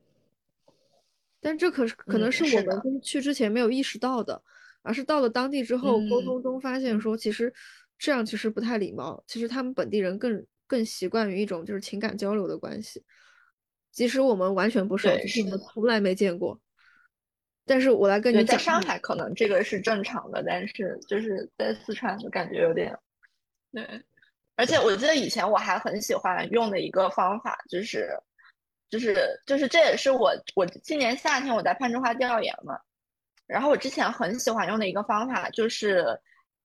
Speaker 2: 但这可是可能
Speaker 3: 嗯是
Speaker 2: 是我们去之前没有意识到的，而是到了当地之后沟
Speaker 3: 嗯
Speaker 2: 通中发现说，其实这样其实不太礼貌。其实他们本地人更更习惯于一种就是情感交流的关系，即使我们完全不熟，
Speaker 3: 对
Speaker 2: 就是我们从来没见过。但是我来跟
Speaker 3: 对，
Speaker 2: 你讲，
Speaker 3: 在上海可能这个是正常的，但是就是在四川就感觉有点，对。而且我记得以前我还很喜欢用的一个方法，就是，就是就是这也是我我今年夏天我在攀枝花调研嘛，然后我之前很喜欢用的一个方法就是，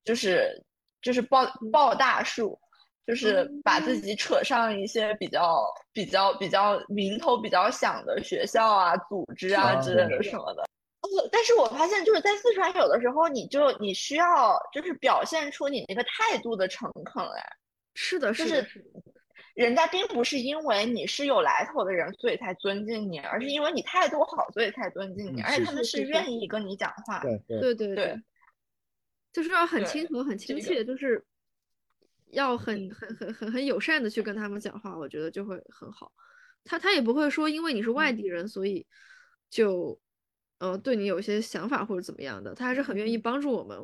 Speaker 3: 就是就是抱抱大树，就是把自己扯上一些比较比较比较名头比较响的学校啊、组织啊
Speaker 4: 啊
Speaker 3: 之类的什么的。哦，但是我发现就是在四川，有的时候你就你需要就是表现出你那个态度的诚恳来，
Speaker 2: 是的，
Speaker 3: 是
Speaker 2: 的，
Speaker 3: 是
Speaker 2: 是的，
Speaker 3: 人家并不是因为你是有来头的人，所以才尊敬你，而是因为你态度好，所以才尊敬你，
Speaker 4: 嗯
Speaker 3: 而且他们是愿意跟你讲话。
Speaker 4: 对对，
Speaker 2: 对就是要很
Speaker 3: 对
Speaker 2: 亲和、很亲
Speaker 3: 这个
Speaker 2: 切，就是。要很很很很很友善的去跟他们讲话，我觉得就会很好。他他也不会说因为你是外地人，所以就呃对你有一些想法或者怎么样的，他还是很愿意帮助我们，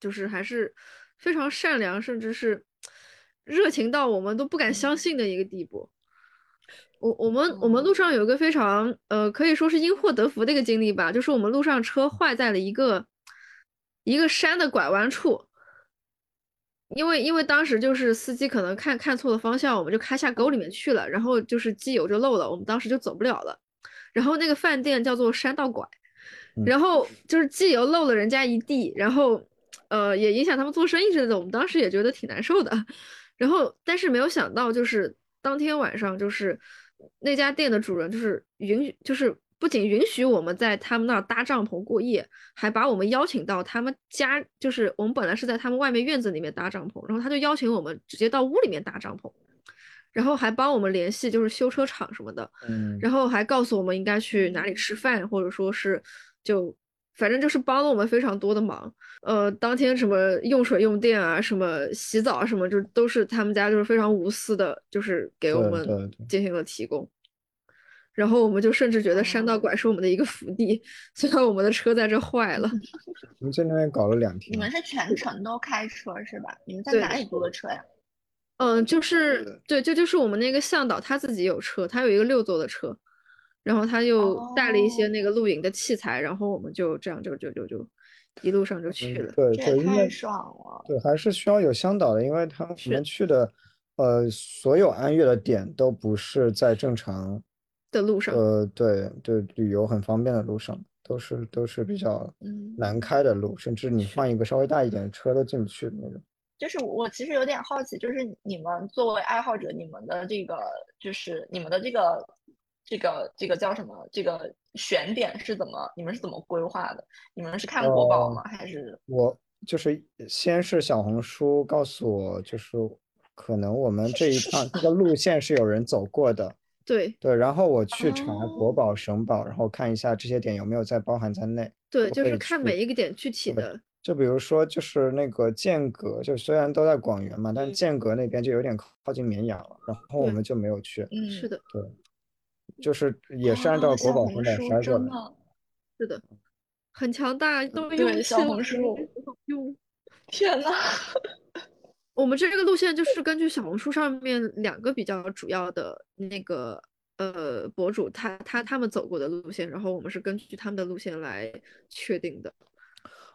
Speaker 2: 就是还是非常善良，甚至是热情到我们都不敢相信的一个地步。我我们我们路上有一个非常呃可以说是因祸得福的一个经历吧，就是我们路上车坏在了一个一个山的拐弯处。因为因为当时就是司机可能看看错了方向，我们就开下沟里面去了，然后就是机油就漏了，我们当时就走不了了。然后那个饭店叫做山道拐，然后就是机油漏了人家一地，然后呃也影响他们做生意之类的，我们当时也觉得挺难受的。然后但是没有想到，就是当天晚上就是那家店的主人就是允许就是。不仅允许我们在他们那儿搭帐篷过夜，还把我们邀请到他们家，就是我们本来是在他们外面院子里面搭帐篷，然后他就邀请我们直接到屋里面搭帐篷，然后还帮我们联系就是修车厂什么的，
Speaker 4: 嗯，
Speaker 2: 然后还告诉我们应该去哪里吃饭，或者说是就反正就是帮了我们非常多的忙。呃，当天什么用水用电啊，什么洗澡啊，什么就都是他们家就是非常无私的，就是给我们进行了提供。然后我们就甚至觉得山道拐是我们的一个福地，虽然我们的车在这坏了。
Speaker 4: 我们在那边搞了两天。
Speaker 3: 你们是全程都开车是吧？你们在哪里租的车呀？
Speaker 2: 嗯，就是对，这就是我们那个向导他自己有车，他有一个六座的车，然后他又带了一些那个露营的器材，然后我们就这样就就就就一路上就去了。
Speaker 4: 对对，
Speaker 3: 太爽了。
Speaker 4: 对，还是需要有向导的，因为他们去的呃所有安岳的点都不是在正常。
Speaker 2: 的路上，
Speaker 4: 呃，对对，旅游很方便的路上，都是都是比较难开的路，甚至你换一个稍微大一点的车都进不去的那种。
Speaker 3: 就是我其实有点好奇，就是你们作为爱好者，你们的这个就是你们的这个这个这个叫什么？这个选点是怎么？你们是怎么规划的？你们是看国宝吗？还是
Speaker 4: 我就是先是小红书告诉我，就是可能我们这一趟这个路线是有人走过的。
Speaker 2: 对
Speaker 4: 对，然后我去查国宝、省宝，然后看一下这些点有没有在包含在内。
Speaker 2: 对，就是看每一个点具体的。
Speaker 4: 就比如说，就是那个剑阁，就虽然都在广元嘛，但剑阁那边就有点靠近绵阳了，然后我们就没有去。
Speaker 2: 嗯，是的。
Speaker 4: 对，就是也是按照国宝分的筛过来。
Speaker 2: 是的，很强大，都
Speaker 3: 用小红书
Speaker 2: 用。
Speaker 3: 天呐。
Speaker 2: 我们这个路线就是根据小红书上面两个比较主要的那个呃博主，他他他们走过的路线，然后我们是根据他们的路线来确定的。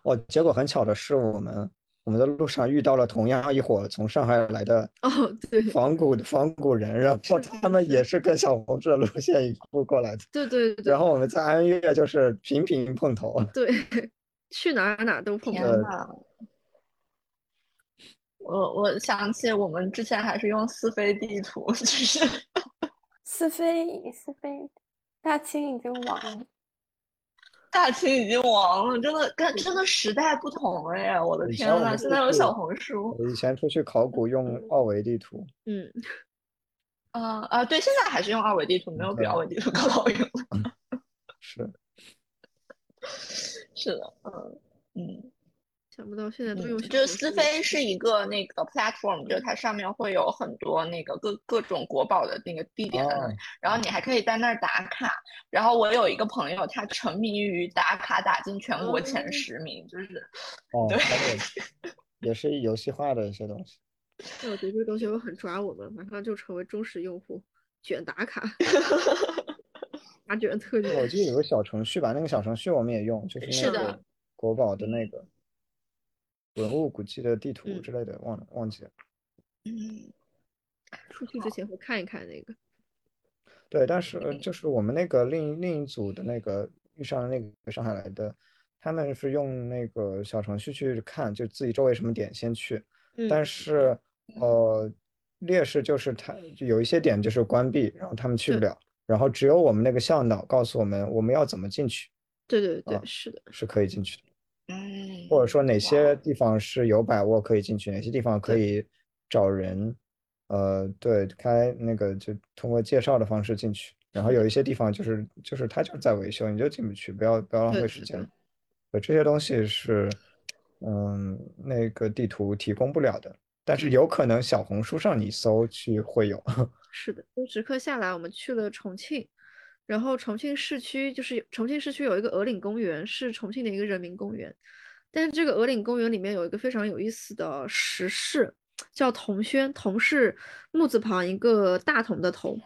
Speaker 4: 哦，结果很巧的是，我们我们的路上遇到了同样一伙从上海来的
Speaker 2: 哦，对，
Speaker 4: 仿古仿古人，然后他们也是跟小红书的路线一路过来的。
Speaker 2: 对对对。
Speaker 4: 然后我们在安岳就是频频碰头。
Speaker 2: 对，去哪哪都碰
Speaker 3: 头。我我想起我们之前还是用四飞地图，就是
Speaker 6: 四飞四飞，大清已经亡了，
Speaker 3: 大清已经亡了，真的跟真的时代不同了呀！我的天呐，现在有小红书。
Speaker 4: 我以前出去考古用二维地图。
Speaker 2: 嗯，
Speaker 3: 啊啊，对，现在还是用二维地图，没有比二维地图更好用了。
Speaker 4: 是，
Speaker 3: 是的，嗯嗯。
Speaker 2: 想不到现在都用，
Speaker 3: 就是思飞是一个那个 platform，就是它上面会有很多那个各各种国宝的那个地点，然后你还可以在那儿打卡。然后我有一个朋友，他沉迷于打卡打进全国前十名，就是
Speaker 4: 哦，对，也是游戏化的一些东西。
Speaker 2: 那我觉得这个东西会很抓我们，马上就成为忠实用户，卷打卡，打卷特点。
Speaker 4: 我记得有个小程序吧，那个小程序我们也用，就是那个国宝的那个。文物古迹的地图之类的，忘了忘记了。
Speaker 3: 嗯，
Speaker 2: 出去之前会看一看那个。
Speaker 4: 对，但是就是我们那个另另一组的那个遇上的那个上海来的，他们是用那个小程序去看，就自己周围什么点先去。但是呃，劣势就是他有一些点就是关闭，然后他们去不了，然后只有我们那个向导告诉我们我们要怎么进去。
Speaker 2: 对对对，是的，
Speaker 4: 是可以进去的。
Speaker 3: 嗯，
Speaker 4: 或者说哪些地方是有把握可以进去，哪些地方可以找人，呃，对，开那个就通过介绍的方式进去。然后有一些地方就是就是他就是在维修，你就进不去，不要不要浪费时间。对，这些东西是，嗯，那个地图提供不了的。但是有可能小红书上你搜去会有。
Speaker 2: 是的，就直客下来，我们去了重庆，然后重庆市区就是重庆市区有一个鹅岭公园，是重庆的一个人民公园。但是这个鹅岭公园里面有一个非常有意思的石室，叫铜轩，铜是木字旁一个大同的同，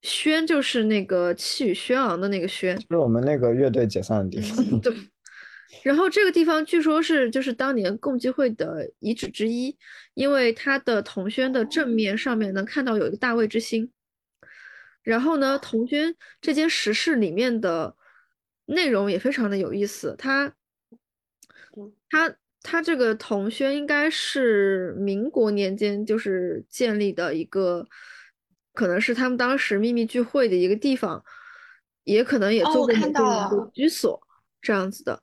Speaker 2: 轩就是那个气宇轩昂的那个轩。
Speaker 4: 就是我们那个乐队解散的地方。
Speaker 2: 对。然后这个地方据说是就是当年共济会的遗址之一，因为它的铜轩的正面上面能看到有一个大卫之星。然后呢，铜轩这间石室里面的内容也非常的有意思，它。它它这个铜轩应该是民国年间就是建立的一个，可能是他们当时秘密聚会的一个地方，也可能也做过某个居所这样子的。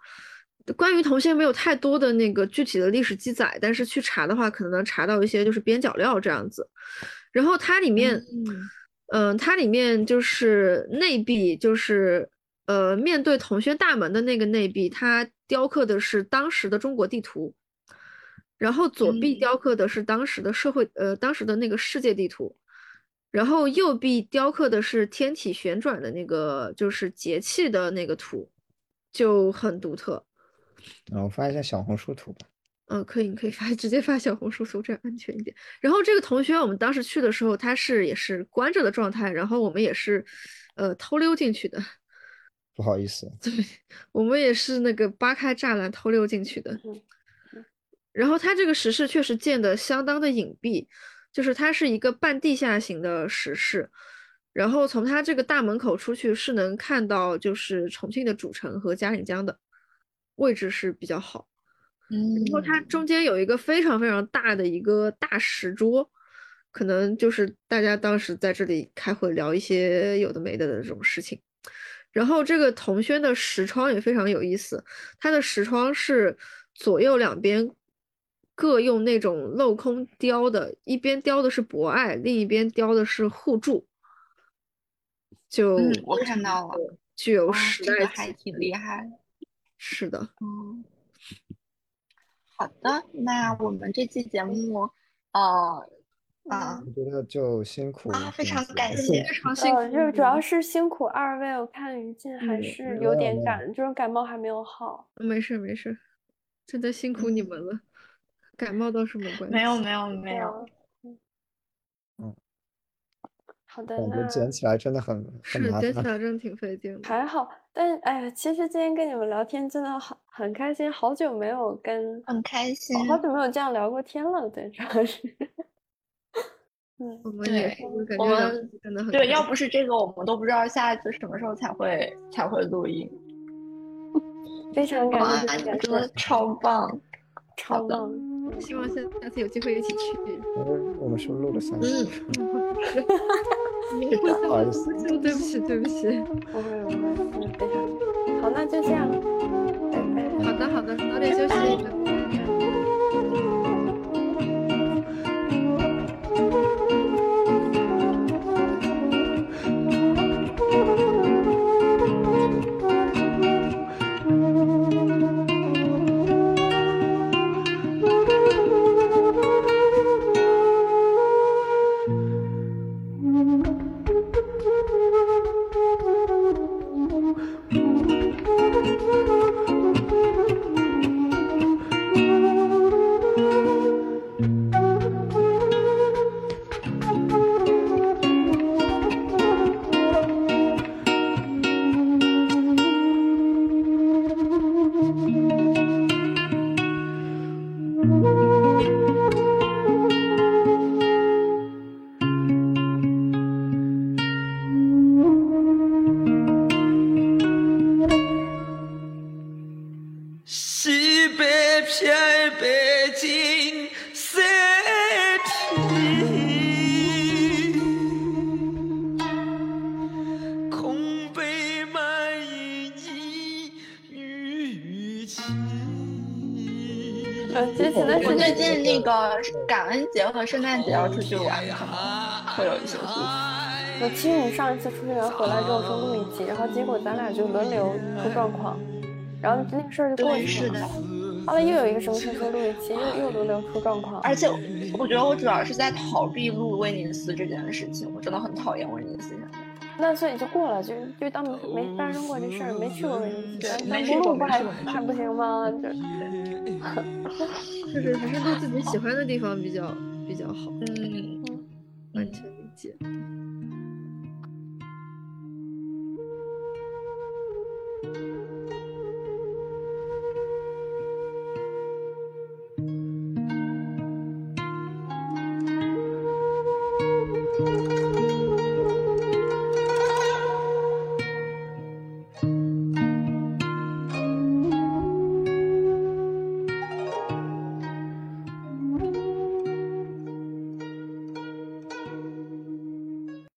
Speaker 2: 关于铜轩没有太多的那个具体的历史记载，但是去查的话，可能能查到一些就是边角料这样子。然后它里面，嗯，它里面就是内壁就是。呃，面对铜轩大门的那个内壁，它雕刻的是当时的中国地图，然后左壁雕刻的是当时的社会，呃，当时的那个世界地图，然后右壁雕刻的是天体旋转的那个，就是节气的那个图，就很独特。
Speaker 4: 啊，我发一下小红书图吧。
Speaker 2: 嗯，可以，你可以发，直接发小红书搜，这样安全一点。然后这个同学，我们当时去的时候，他是也是关着的状态，然后我们也是，呃，偷溜进去的。
Speaker 4: 不好意思，
Speaker 2: 对我们也是那个扒开栅栏偷溜进去的。然后它这个石室确实建的相当的隐蔽，就是它是一个半地下型的石室。然后从它这个大门口出去是能看到就是重庆的主城和嘉陵江的位置是比较好。
Speaker 3: 嗯，
Speaker 2: 然后它中间有一个非常非常大的一个大石桌，可能就是大家当时在这里开会聊一些有的没的的这种事情。然后这个铜轩的石窗也非常有意思，它的石窗是左右两边各用那种镂空雕的，一边雕的是博爱，另一边雕的是互助。就
Speaker 3: 我看到了，
Speaker 2: 具有时代
Speaker 3: 还挺厉害。
Speaker 2: 是的，
Speaker 3: 嗯，好的，那我们这期节目，呃。啊，
Speaker 4: 我觉得就辛苦
Speaker 3: 啊，非常感谢，
Speaker 2: 非常辛苦。
Speaker 6: 就主要是辛苦二位，我看于静还是有点感，就是感冒还没有好。
Speaker 2: 没事没事，真的辛苦你们了。感冒倒是没关系。
Speaker 3: 没有没有没有。
Speaker 4: 嗯。
Speaker 6: 好的。
Speaker 4: 感觉捡起来真的很
Speaker 2: 是捡起来真的挺费劲。
Speaker 6: 还好，但哎呀，其实今天跟你们聊天真的好很开心，好久没有跟
Speaker 3: 很开心，
Speaker 6: 好久没有这样聊过天了，对，主要是。
Speaker 2: 我们也，
Speaker 3: 我们对，要不是这个，我们都不知道下一次什么时候才会才会录音。
Speaker 6: 非常感谢，
Speaker 3: 真的超棒，
Speaker 6: 超棒！
Speaker 2: 希望下下次有机会一起去。
Speaker 4: 我们是不是录了三次？
Speaker 2: 不好意思，对不起，对不起。
Speaker 6: 不会，不会，非常好，那就这样。
Speaker 2: 好的，好的，早点休息。
Speaker 3: 个感恩节和圣诞节要出去玩，可能会有一些事情。
Speaker 6: 我其实你上一次出去玩回来之后说录一集，然后结果咱俩就轮流出状况，然后那个事儿就过去了。
Speaker 1: 后来又有一个什么事说录一期，又又轮流出状况。
Speaker 3: 而且我觉得我主要是在逃避录威尼斯这件事情，我真的很讨厌威尼斯。
Speaker 1: 那所以就过了，就就当没发生过这事儿，没去过威尼斯，那
Speaker 3: 不路过
Speaker 1: 不还还不行吗？就是
Speaker 2: 就是还是录自己喜欢的地方比较比较好，
Speaker 3: 嗯，
Speaker 2: 完全理解。